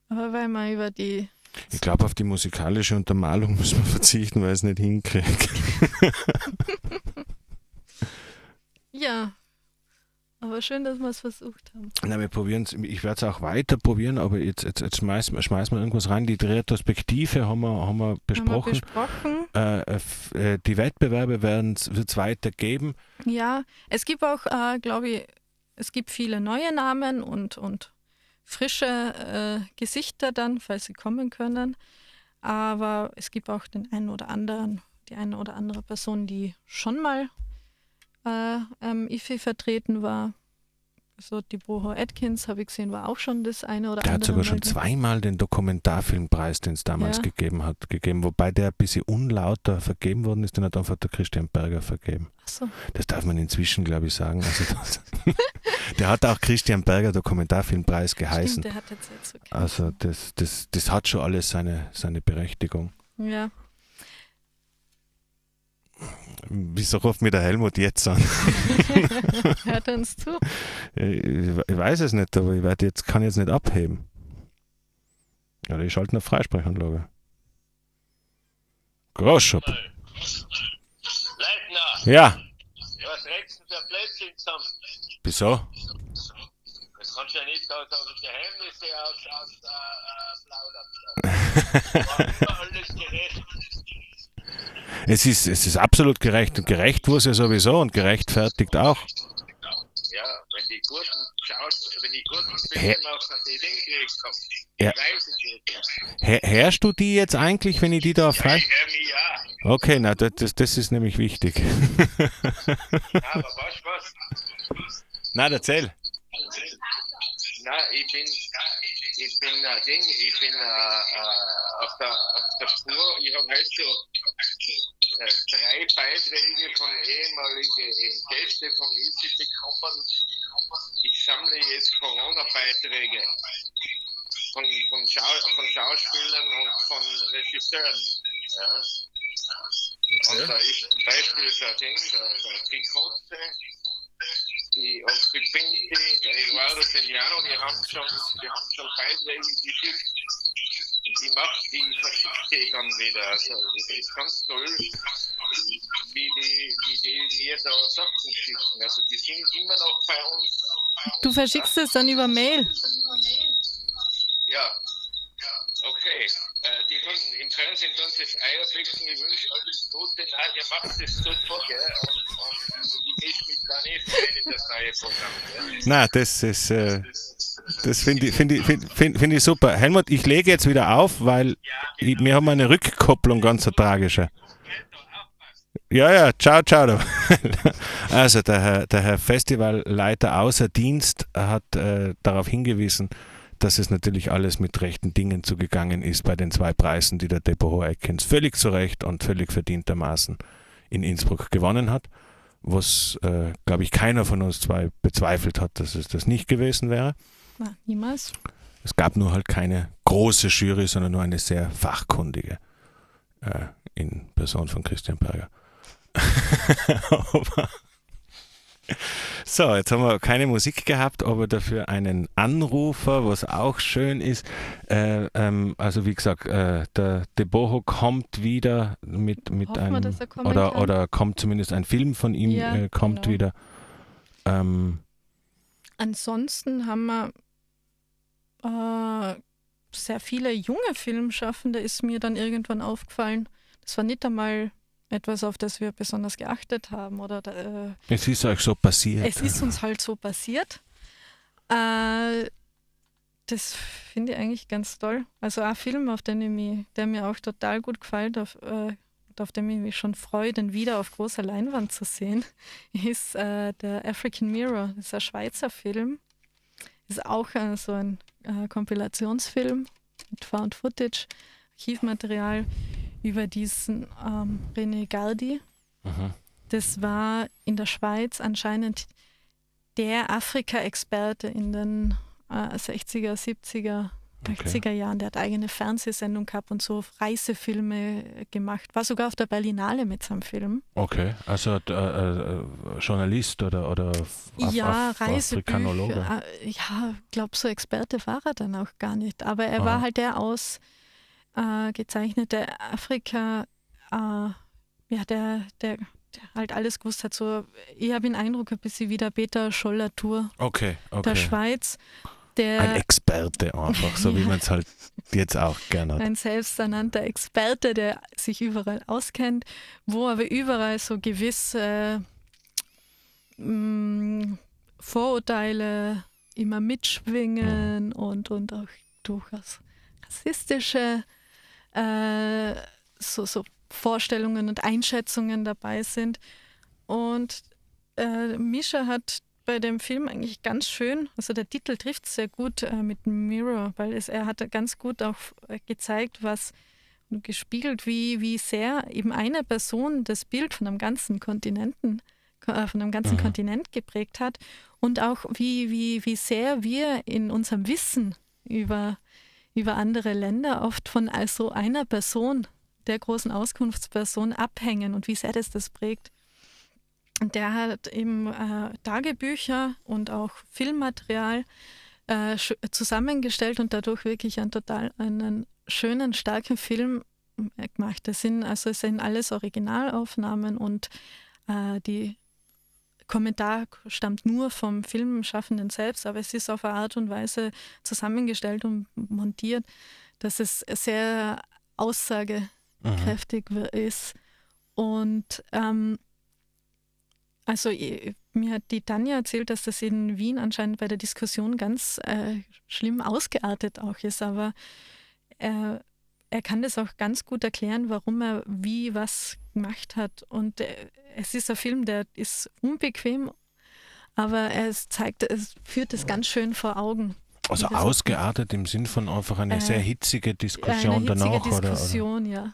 aber weil man über die Ich glaube, auf die musikalische Untermalung [laughs] müssen wir verzichten, weil ich es nicht hinkriege. [laughs] ja, aber schön, dass wir es versucht haben. Na, wir probieren es. Ich werde es auch weiter probieren, aber jetzt, jetzt, jetzt schmeißen, wir- schmeißen wir irgendwas rein. Die Retrospektive haben wir, haben wir besprochen. Haben wir besprochen. äh, f- äh, die Wettbewerbe wird es weiter geben. Ja, es gibt auch, äh, glaube ich, es gibt viele neue Namen und, und frische äh, Gesichter dann, falls sie kommen können. Aber es gibt auch den einen oder anderen, die eine oder andere Person, die schon mal äh, am IFI vertreten war. So die Boho Atkins, habe ich gesehen, war auch schon das eine oder Der hat andere. sogar Mal schon da. zweimal den Dokumentarfilmpreis, den es damals Ja. gegeben hat, gegeben. Wobei der ein bisschen unlauter vergeben worden ist, den hat einfach der Christian Berger vergeben. Ach so. Das darf man inzwischen, glaube ich, sagen. Also das, [laughs] der hat auch Christian Berger Dokumentarfilmpreis geheißen. Stimmt, der hat jetzt jetzt so Also das, das, das hat schon alles seine, seine Berechtigung. Ja, Wieso ruft mir der Helmut jetzt an? [laughs] hört uns zu. Ich, ich weiß es nicht, aber ich werd jetzt, kann jetzt nicht abheben. Oder ich schalte eine Freisprechanlage. Großschop. Leitner, Ja, was regst du für Blödsinn zusammen? wieso? Das kannst du ja nicht aus, aus Geheimnisse aus, aus äh, äh, plaudern. [laughs] Alles gerecht. Es ist, es ist absolut gerecht und gerecht wurde es ja sowieso und gerechtfertigt auch. Ja, wenn die guten Schaus, wenn die guten Hä? Filmemacher die Dinge haben, Ja. Her- Herrschst du die jetzt eigentlich, wenn ich die da Ja, frei? ja. Okay, na, das, das, ist nämlich wichtig. Aber weißt du was? Na, erzähl. Na, ich bin, ich bin ein Ding, ich bin äh, auf, der, auf der Spur. Ich habe heute so drei Beiträge von ehemaligen Gästen vom ICI bekommen. Ich sammle jetzt Corona-Beiträge von, von, Schau von Schauspielern und von Regisseuren. Ja. Und da ist zum Beispiel so ein Ding, der, Trikotze, die Oscar Pinti, der Eduardo Celiano, die haben schon, die haben schon Beiträge geschickt. Die macht, die verschickt die dann wieder. Also, das ist ganz toll, wie die, wie die mir da Sachen schicken. Also, die sind immer noch bei uns. Du verschickst es dann über Mail. Ja, okay. Äh, die tun, Im Fernsehen tun sie das Eierblicken, ich wünsche alles Gute. Nein, ihr macht das super, gell? Und, und ich mische mich da nicht rein in das neue Programm. Gell? Na, das ist, äh, Das finde ich, find ich, find, find, ich super. Helmut, ich lege jetzt wieder auf, weil ich, wir haben eine Rückkopplung, ganz eine tragische. Ja, ja, ciao, ciao. [laughs] Also der Herr, der Herr Festivalleiter außer Dienst hat äh, darauf hingewiesen, dass es natürlich alles mit rechten Dingen zugegangen ist bei den zwei Preisen, die der Deborah Atkins völlig zu Recht und völlig verdientermaßen in Innsbruck gewonnen hat. Was, äh, glaube ich, keiner von uns zwei bezweifelt hat, dass es das nicht gewesen wäre. Na, niemals. Es gab nur halt keine große Jury, sondern nur eine sehr fachkundige äh, in Person von Christian Berger. [laughs] so, jetzt haben wir keine Musik gehabt, aber dafür einen Anrufer, was auch schön ist. Äh, ähm, also wie gesagt, äh, der Deboho kommt wieder mit, mit Hoffen wir, einem kommen oder, kann. oder kommt zumindest ein Film von ihm Ja, äh, kommt genau. wieder. Ähm, Ansonsten haben wir äh, sehr viele junge Filmschaffende, ist mir dann irgendwann aufgefallen. Das war nicht einmal etwas, auf das wir besonders geachtet haben. Oder äh, es ist euch so passiert. es ist uns halt so passiert. Äh, das finde ich eigentlich ganz toll. Also ein Film, auf den ich mich, der mir auch total gut gefällt, auf, äh, und auf den ich mich schon freue, den wieder auf großer Leinwand zu sehen, [laughs] ist äh, der African Mirror. Das ist ein Schweizer Film. Ist auch äh, so ein äh, Kompilationsfilm mit Found Footage, Archivmaterial über diesen ähm, René Gardi. Mhm. Das war in der Schweiz anscheinend der Afrika-Experte in den äh, 60er, 70er, Okay. 80er Jahren. Der hat eigene Fernsehsendung gehabt und so Reisefilme gemacht. War sogar auf der Berlinale mit seinem Film. Okay, also äh, äh, Journalist oder, oder Af ja, Af Reisebücher. Äh, ja, glaube so Experte war er dann auch gar nicht. Aber er Aha. war halt der ausgezeichnete Afrika, äh, ja, der, der, der halt alles gewusst hat. So, ich habe den Eindruck, ein bisschen wie der Peter Scholler Tour Okay, der okay. Schweiz, der Ein Experte einfach, so wie Ja. man es halt jetzt auch gerne hat. ein selbsternannter Experte, der sich überall auskennt, wo aber überall so gewisse mh, Vorurteile immer mitschwingen und, und auch durchaus rassistische äh, so, so Vorstellungen und Einschätzungen dabei sind. Und äh, Misha hat bei dem Film eigentlich ganz schön, also der Titel trifft sehr gut äh, mit Mirror, weil es, er hat ganz gut auch äh, gezeigt, was und gespiegelt, wie, wie sehr eben eine Person das Bild von einem ganzen Kontinenten, äh, von einem ganzen Mhm. Kontinent geprägt hat und auch wie, wie, wie sehr wir in unserem Wissen über, über andere Länder oft von so einer Person, der großen Auskunftsperson, abhängen und wie sehr das das prägt. Und der hat eben äh, Tagebücher und auch Filmmaterial äh, zusammengestellt und dadurch wirklich einen total einen schönen, starken Film äh, gemacht. Das sind also es sind alles Originalaufnahmen und äh, die Kommentar stammt nur vom Filmschaffenden selbst, aber es ist auf eine Art und Weise zusammengestellt und montiert, dass es sehr aussagekräftig Mhm. ist. Und ähm, also mir hat die Tanja erzählt, dass das in Wien anscheinend bei der Diskussion ganz äh, schlimm ausgeartet auch ist, aber er, er kann das auch ganz gut erklären, warum er wie was gemacht hat. Und äh, es ist ein Film, der ist unbequem, aber es zeigt, es führt es ganz schön vor Augen. Also ausgeartet im Sinn von einfach eine Äh, sehr hitzige Eine Diskussion hitzige danach, oder, Diskussion, ja.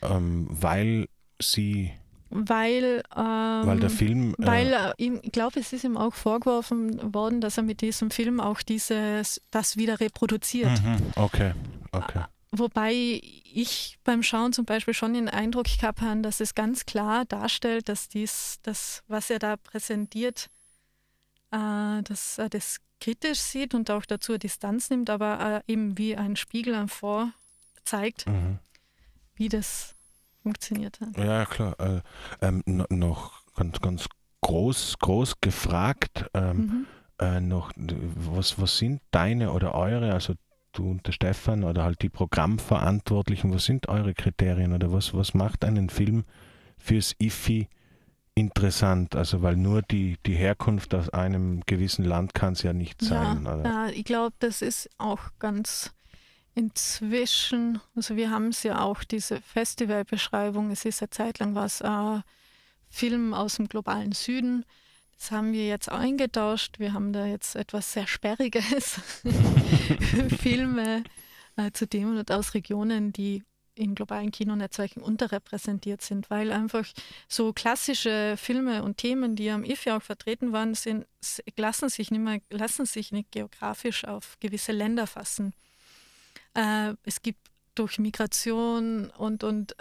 ähm, weil sie, Weil, ähm, weil der Film, äh, Weil äh, ich glaube, es ist ihm auch vorgeworfen worden, dass er mit diesem Film auch dieses, das wieder reproduziert. mhm, okay, okay, Wobei ich beim Schauen zum Beispiel schon den Eindruck gehabt habe, dass es ganz klar darstellt, dass dies, das, was er da präsentiert, äh, dass er das kritisch sieht und auch dazu Distanz nimmt, aber äh, eben wie ein Spiegel am Vor zeigt, mhm. wie das funktioniert hat. ja klar, äh, ähm, no, noch ganz, ganz groß, groß gefragt, ähm, Mhm. äh, noch, was, was sind deine oder eure, also du und der Stefan oder halt die Programmverantwortlichen, was sind eure Kriterien oder was, was macht einen Film fürs IFI interessant, also weil nur die, die Herkunft aus einem gewissen Land kann es ja nicht sein. Ja, oder? ja ich glaube, das ist auch ganz inzwischen, also wir haben es ja auch, diese Festivalbeschreibung, es ist eine Zeit lang was äh, Film aus dem globalen Süden. Das haben wir jetzt eingetauscht. Wir haben da jetzt etwas sehr Sperriges. [laughs] Filme äh, zu Themen und aus Regionen, die in globalen Kinonetzwerken unterrepräsentiert sind, weil einfach so klassische Filme und Themen, die am IFI auch vertreten waren, sind, lassen sich nicht mehr, lassen sich nicht geografisch auf gewisse Länder fassen. Äh, es gibt durch Migration und, und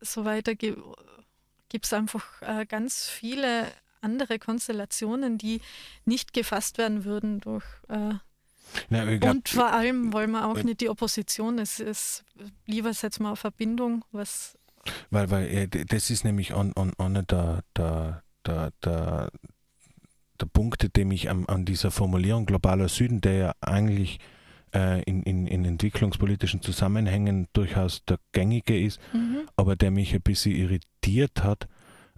so weiter gibt es einfach äh, ganz viele andere Konstellationen, die nicht gefasst werden würden durch. Äh, Na, glaub, und vor allem wollen wir auch äh, nicht die Opposition. Es ist lieber setzen wir auf Verbindung, was. Weil, weil äh, das ist nämlich an, an, an der, der, der, der, der Punkt, dem ich an, an dieser Formulierung globaler Süden, der ja eigentlich äh, in, in, in entwicklungspolitischen Zusammenhängen durchaus der gängige ist, mhm. aber der mich ein bisschen irritiert hat,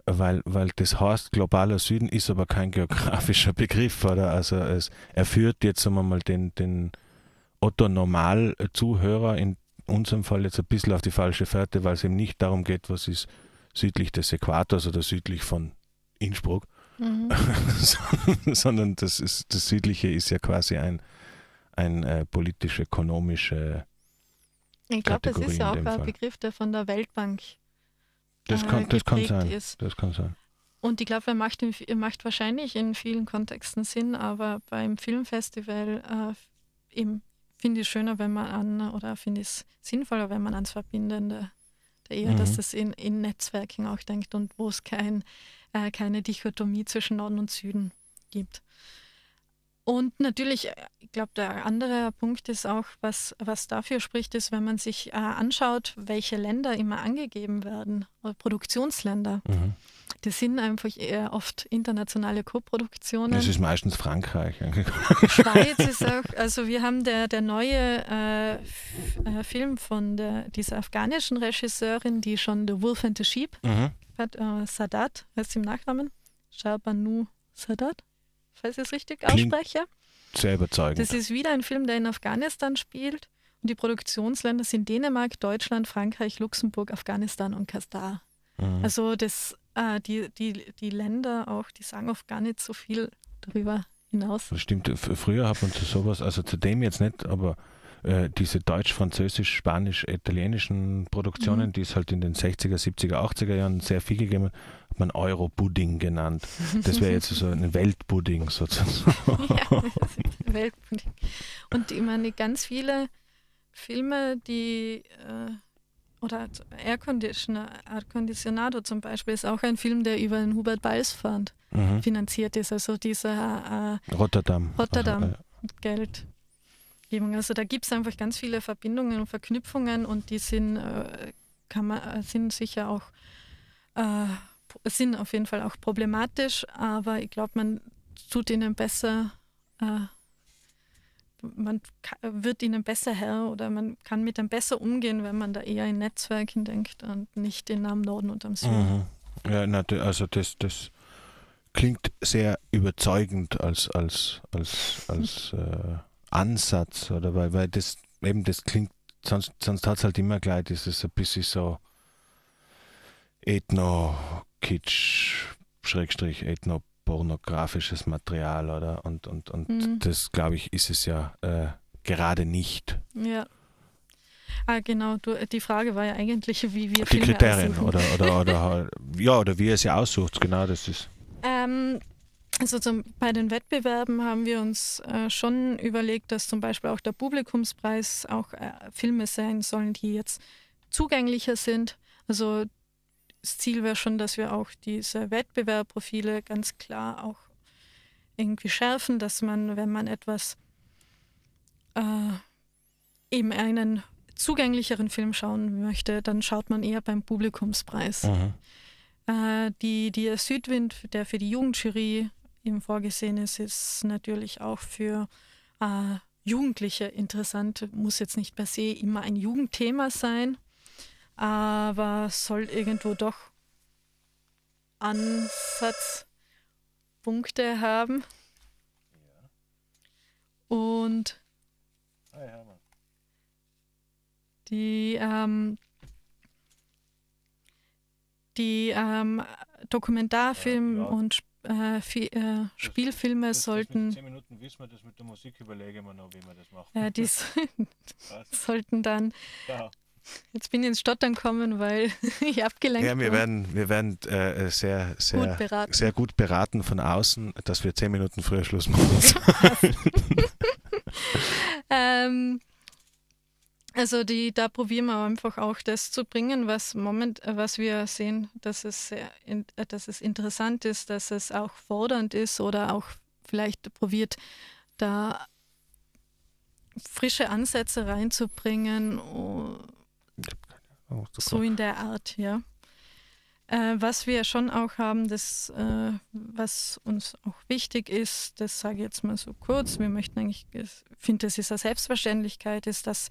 weil, weil das heißt, globaler Süden ist aber kein geografischer [laughs] Begriff, oder? Also es, er führt jetzt sagen wir mal den, den Otto Normal-Zuhörer in unserem Fall jetzt ein bisschen auf die falsche Fährte, weil es ihm nicht darum geht, was ist südlich des Äquators oder südlich von Innsbruck, mhm. [laughs] sondern das, ist, das Südliche ist ja quasi ein, ein äh, politisch-ökonomische Ich glaube, das ist ja auch ein Fall. Begriff, der von der Weltbank das kann, das kann sein. Ist. Das kann sein. Und ich glaube, er macht, er macht wahrscheinlich in vielen Kontexten Sinn, aber beim Filmfestival äh, eben finde ich es schöner, wenn man an, oder finde ich es sinnvoller, wenn man ans Verbindende, eher, mhm. dass das in, in Netzwerken auch denkt und wo es kein, äh, keine Dichotomie zwischen Norden und Süden gibt. Und natürlich, äh, ich glaube, der andere Punkt ist auch, was, was dafür spricht, ist, wenn man sich äh, anschaut, welche Länder immer angegeben werden, Produktionsländer. Mhm. Das sind einfach eher oft internationale Koproduktionen. Das ist meistens Frankreich. [laughs] Schweiz ist auch, also wir haben der, der neue äh, äh, Film von der, dieser afghanischen Regisseurin, die schon The Wolf and the Sheep mhm. hat, äh, Sadat, heißt im Nachnamen, Shabanu Sadat falls ich es richtig ausspreche. Sehr überzeugend. Das ist wieder ein Film, der in Afghanistan spielt. Und die Produktionsländer sind Dänemark, Deutschland, Frankreich, Luxemburg, Afghanistan und Katar. Mhm. Also das, äh, die, die, die Länder auch, die sagen oft gar nicht so viel darüber hinaus. Das stimmt. Früher hat man zu sowas, also zu dem jetzt nicht, aber äh, diese deutsch, französisch, spanisch, italienischen Produktionen, mhm. die es halt in den 60er, 70er, 80er Jahren sehr viel gegeben hat, hat man Euro-Pudding genannt. Das wäre jetzt so ein Weltpudding sozusagen. [laughs] ja, [laughs] Weltpudding. Und ich meine, ganz viele Filme, die äh, oder Air, Conditioner, Air zum Beispiel ist auch ein Film, der über den Hubert Balsfand mhm. finanziert ist. Also dieser äh, Rotterdam. Rotterdam also, äh, Geld. Gebung. Also da gibt es einfach ganz viele Verbindungen und Verknüpfungen und die sind, äh, kann man, äh, sind sicher auch, äh, sind auf jeden Fall auch problematisch, aber ich glaube, man tut ihnen besser, äh, man wird ihnen besser Herr oder man kann mit ihnen besser umgehen, wenn man da eher in Netzwerken denkt und nicht in am Norden und am Süden. Mhm. Ja, also das, das klingt sehr überzeugend als, als, als, als [laughs] äh Ansatz oder weil, weil das eben das klingt, sonst, sonst hat es halt immer gleich dieses ein bisschen so Ethno-Kitsch, Schrägstrich, Ethno-pornografisches Material, oder? Und, und, und mhm. das, glaube ich, ist es ja äh, gerade nicht. Ja. Ah, genau, du, die Frage war ja eigentlich, wie wir Die Filme Kriterien oder, oder, oder, [laughs] ja, oder wie ihr sie aussucht, genau das ist. Ähm, also zum, bei den Wettbewerben haben wir uns äh, schon überlegt, dass zum Beispiel auch der Publikumspreis auch äh, Filme sein sollen, die jetzt zugänglicher sind. Also das Ziel wäre schon, dass wir auch diese Wettbewerbprofile ganz klar auch irgendwie schärfen, dass man, wenn man etwas äh, eben einen zugänglicheren Film schauen möchte, dann schaut man eher beim Publikumspreis. Mhm. Äh, die, die Südwind, der für die Jugendjury eben vorgesehen ist, ist natürlich auch für äh, Jugendliche interessant. Muss jetzt nicht per se immer ein Jugendthema sein, aber soll irgendwo doch Ansatzpunkte haben. Und die, ähm, die ähm, Dokumentarfilm Ja, und äh, äh, Spielfilme Das- das sollten, mit 10 Minuten wissen wir das mit der Musik, überlegen wir noch, wie wir das machen. äh, die [laughs] sollten dann, Ja. jetzt bin ich ins Stottern kommen, weil [laughs] ich abgelenkt Ja, wir war. werden, wir werden äh, sehr, sehr, Gut beraten. sehr gut beraten von außen, dass wir 10 Minuten früher Schluss machen. [laughs] Ähm, also die, da probieren wir einfach auch das zu bringen, was moment, äh, was wir sehen, dass es sehr, äh, dass es interessant ist, dass es auch fordernd ist oder auch vielleicht probiert, da frische Ansätze reinzubringen, Oh, so in der Art, ja. Äh, was wir schon auch haben, das, äh, was uns auch wichtig ist, das sage ich jetzt mal so kurz, wir möchten eigentlich, ich finde, das ist eine Selbstverständlichkeit, ist, dass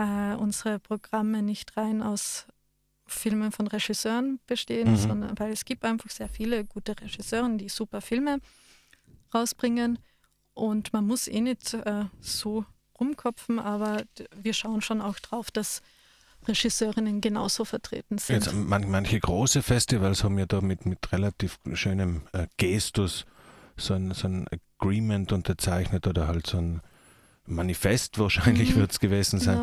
äh, unsere Programme nicht rein aus Filmen von Regisseuren bestehen, Mhm. sondern weil es gibt einfach sehr viele gute Regisseure, die super Filme rausbringen und man muss eh nicht äh, so rumkopfen, aber wir schauen schon auch drauf, dass Regisseurinnen genauso vertreten sind. Jetzt, man, manche große Festivals haben ja da mit, mit relativ schönem äh, Gestus so ein, so ein Agreement unterzeichnet oder halt so ein Manifest wahrscheinlich Mhm. wird es gewesen sein,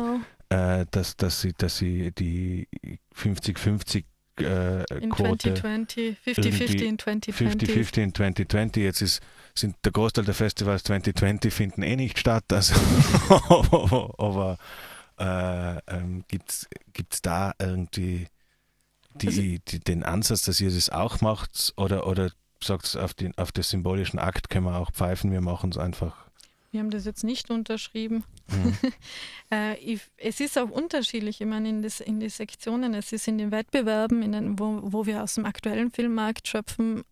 genau, äh, dass, dass, sie, dass sie die 50-50 äh, in Quote 2020, 50-50 irgendwie in 2020. 50-50 in 2020. Jetzt ist, sind der Großteil der Festivals 2020 finden eh nicht statt. Also, [laughs] aber äh, ähm, gibt es da irgendwie die, Also- die, den Ansatz, dass ihr das auch macht? Oder, oder sagt auf den, auf den symbolischen Akt können wir auch pfeifen, wir machen es einfach. Wir haben das jetzt nicht unterschrieben. Mhm. [laughs] Äh, es ist auch unterschiedlich, ich meine, in, das, in die Sektionen, es ist in den Wettbewerben, in den, wo, wo wir aus dem aktuellen Filmmarkt schöpfen,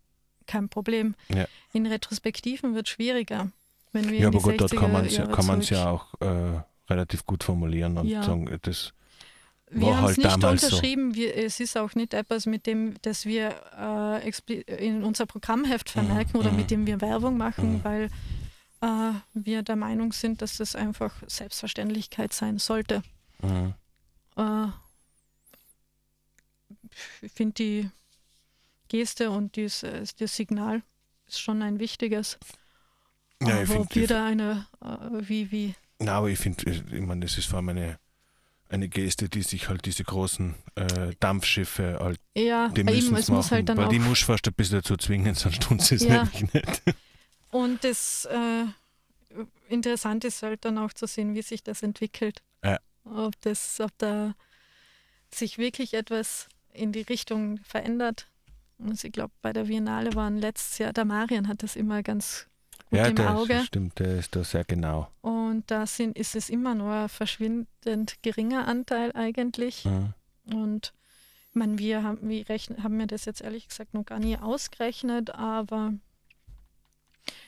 kein Problem. Ja. In Retrospektiven wird es schwieriger. Wenn wir Ja, aber gut, dort 60er kann man es ja, ja auch äh, relativ gut formulieren und Ja. sagen, das Wir war haben es halt nicht damals so. unterschrieben. Wir, es ist auch nicht etwas, mit dem, das wir äh, in unser Programmheft vermerken oder mhm. mit dem wir Werbung machen, Mhm. weil äh, wir der Meinung sind, dass das einfach Selbstverständlichkeit sein sollte. mhm. Äh, ich finde die Geste und dies, äh, das Signal ist schon ein wichtiges. Ja, ich ob wir da eine, äh, wie, wie, Na, aber ich finde, ich meine, das ist vor allem eine, eine Geste, die sich halt diese großen äh, Dampfschiffe halt, ja, die müssen es es muss machen, halt dann weil die musst du fast ein bisschen dazu zwingen, sonst tun sie es Ja. nämlich nicht. [laughs] Und das äh, interessant ist halt dann auch zu sehen, wie sich das entwickelt. Ja. Ob das, ob da sich wirklich etwas in die Richtung verändert. Und ich glaube, bei der Biennale waren letztes Jahr, der Marian hat das immer ganz gut ja, im der Auge. Ist, stimmt, der ist da sehr genau. Und da sind, ist es immer nur ein verschwindend geringer Anteil eigentlich. Mhm. Und ich meine, wir haben, wir rechnen, haben mir das jetzt ehrlich gesagt noch gar nie ausgerechnet, aber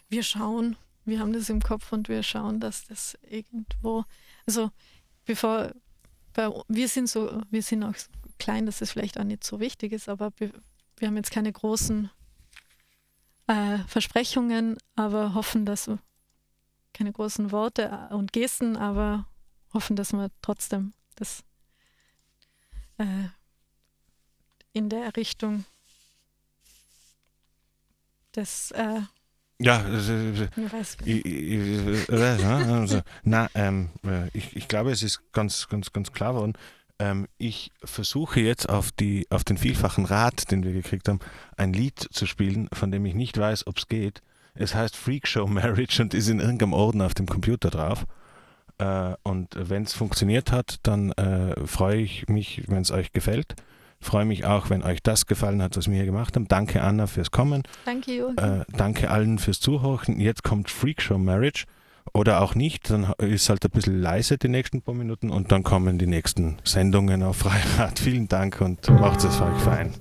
wir schauen, wir haben das im Kopf und wir schauen, dass das irgendwo, also bevor, bei, wir sind so, wir sind auch so klein, dass es vielleicht auch nicht so wichtig ist, aber wir, wir haben jetzt keine großen äh, Versprechungen, aber hoffen, dass keine großen Worte und Gesten, aber hoffen, dass wir trotzdem das äh, in der Richtung des, äh, Ja, äh, äh, äh, also, na, ähm, äh, ich, ich glaube, es ist ganz, ganz, ganz klar geworden. Ähm, ich versuche jetzt auf, die, auf den vielfachen Rat, den wir gekriegt haben, ein Lied zu spielen, von dem ich nicht weiß, ob es geht. Es heißt Freak Show Marriage und ist in irgendeinem Ordner auf dem Computer drauf. Äh, und wenn es funktioniert hat, dann äh, freue ich mich, wenn es euch gefällt. Freue mich auch, wenn euch das gefallen hat, was wir hier gemacht haben. Danke, Anna, fürs Kommen. danke, Jürgen. Äh, danke allen fürs Zuhören. Jetzt kommt Freak Show Marriage oder auch nicht. Dann ist halt ein bisschen leise die nächsten paar Minuten und dann kommen die nächsten Sendungen auf Freirad. [laughs] Vielen Dank und macht es euch fein.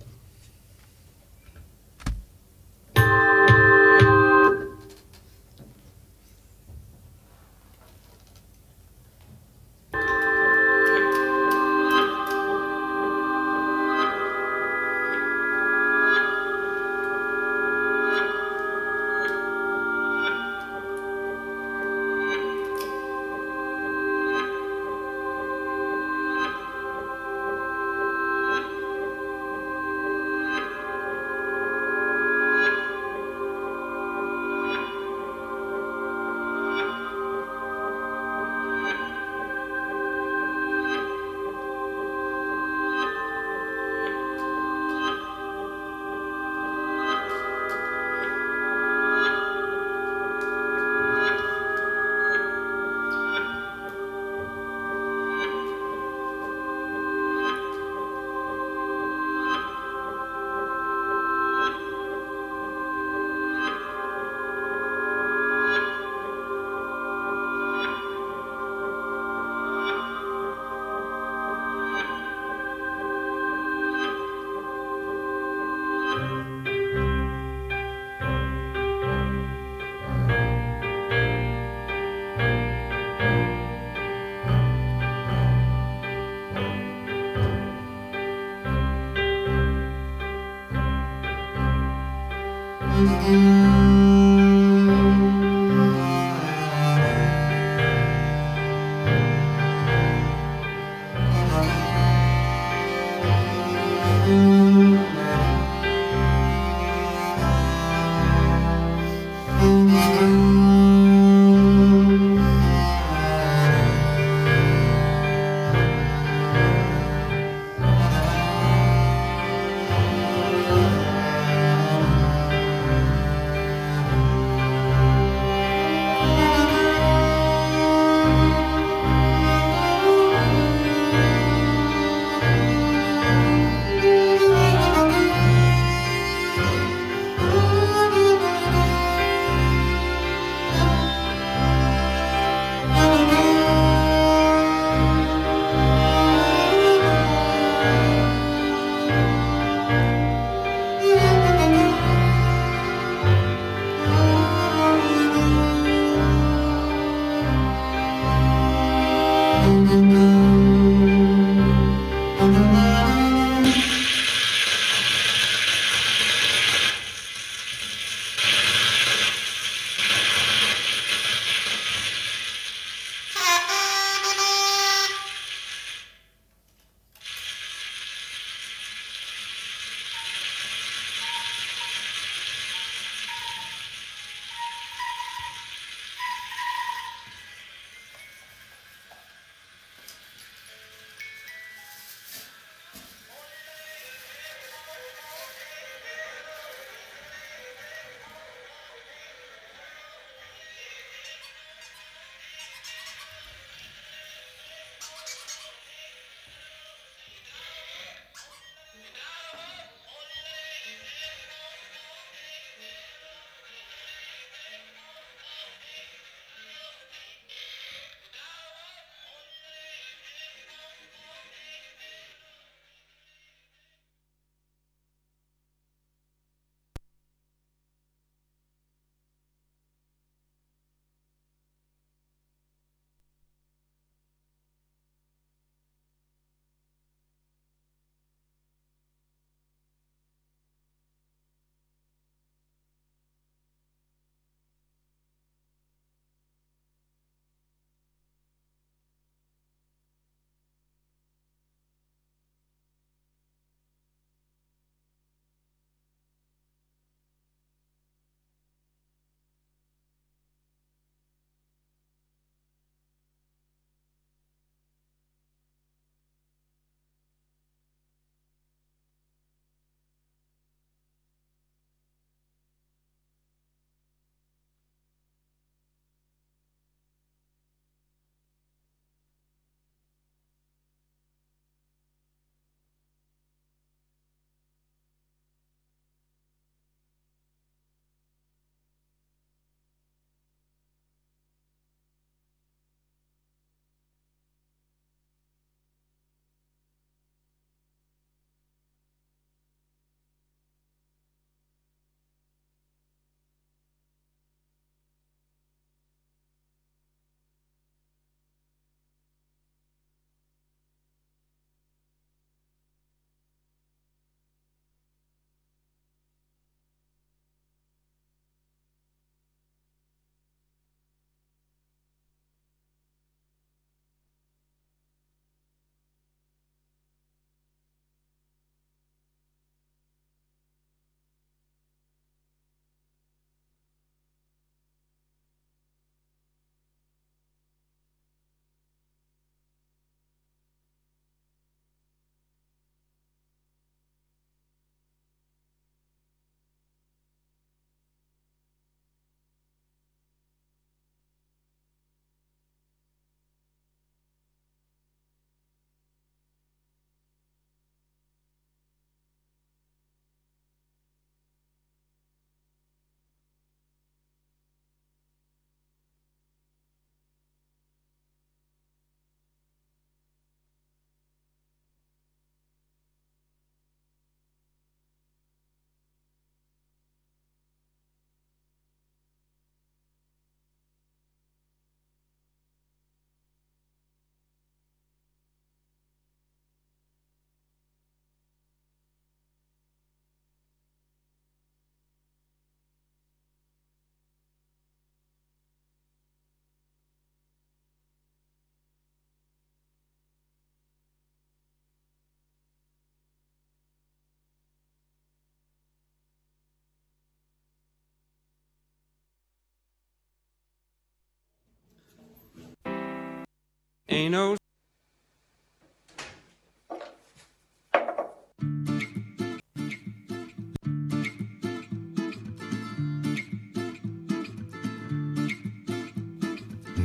Ain't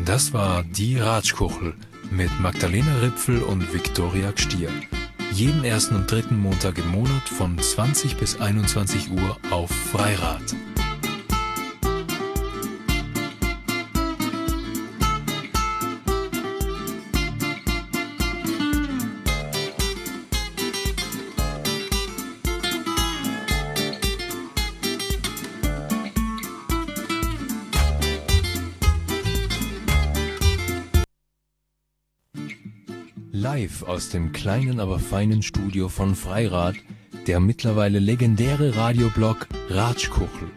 Das war Die Ratschkuchel mit Magdalena Ripfel und Viktoria Gstier. Jeden ersten und dritten Montag im Monat von 20 bis 21 Uhr auf Freirad. Live aus dem kleinen, aber feinen Studio von Freirad, der mittlerweile legendäre Radioblog Ratschkuchel.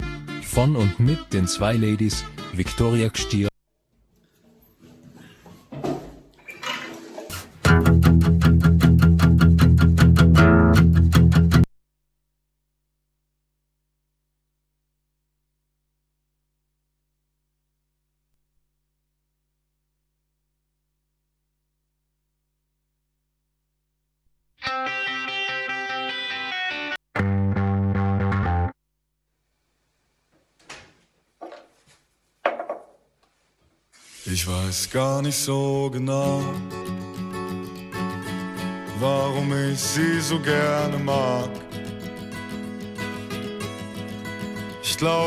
Von und mit den zwei Ladies Viktoria Gstier weiß gar nicht so genau, warum ich sie so gerne mag. Ich glaube,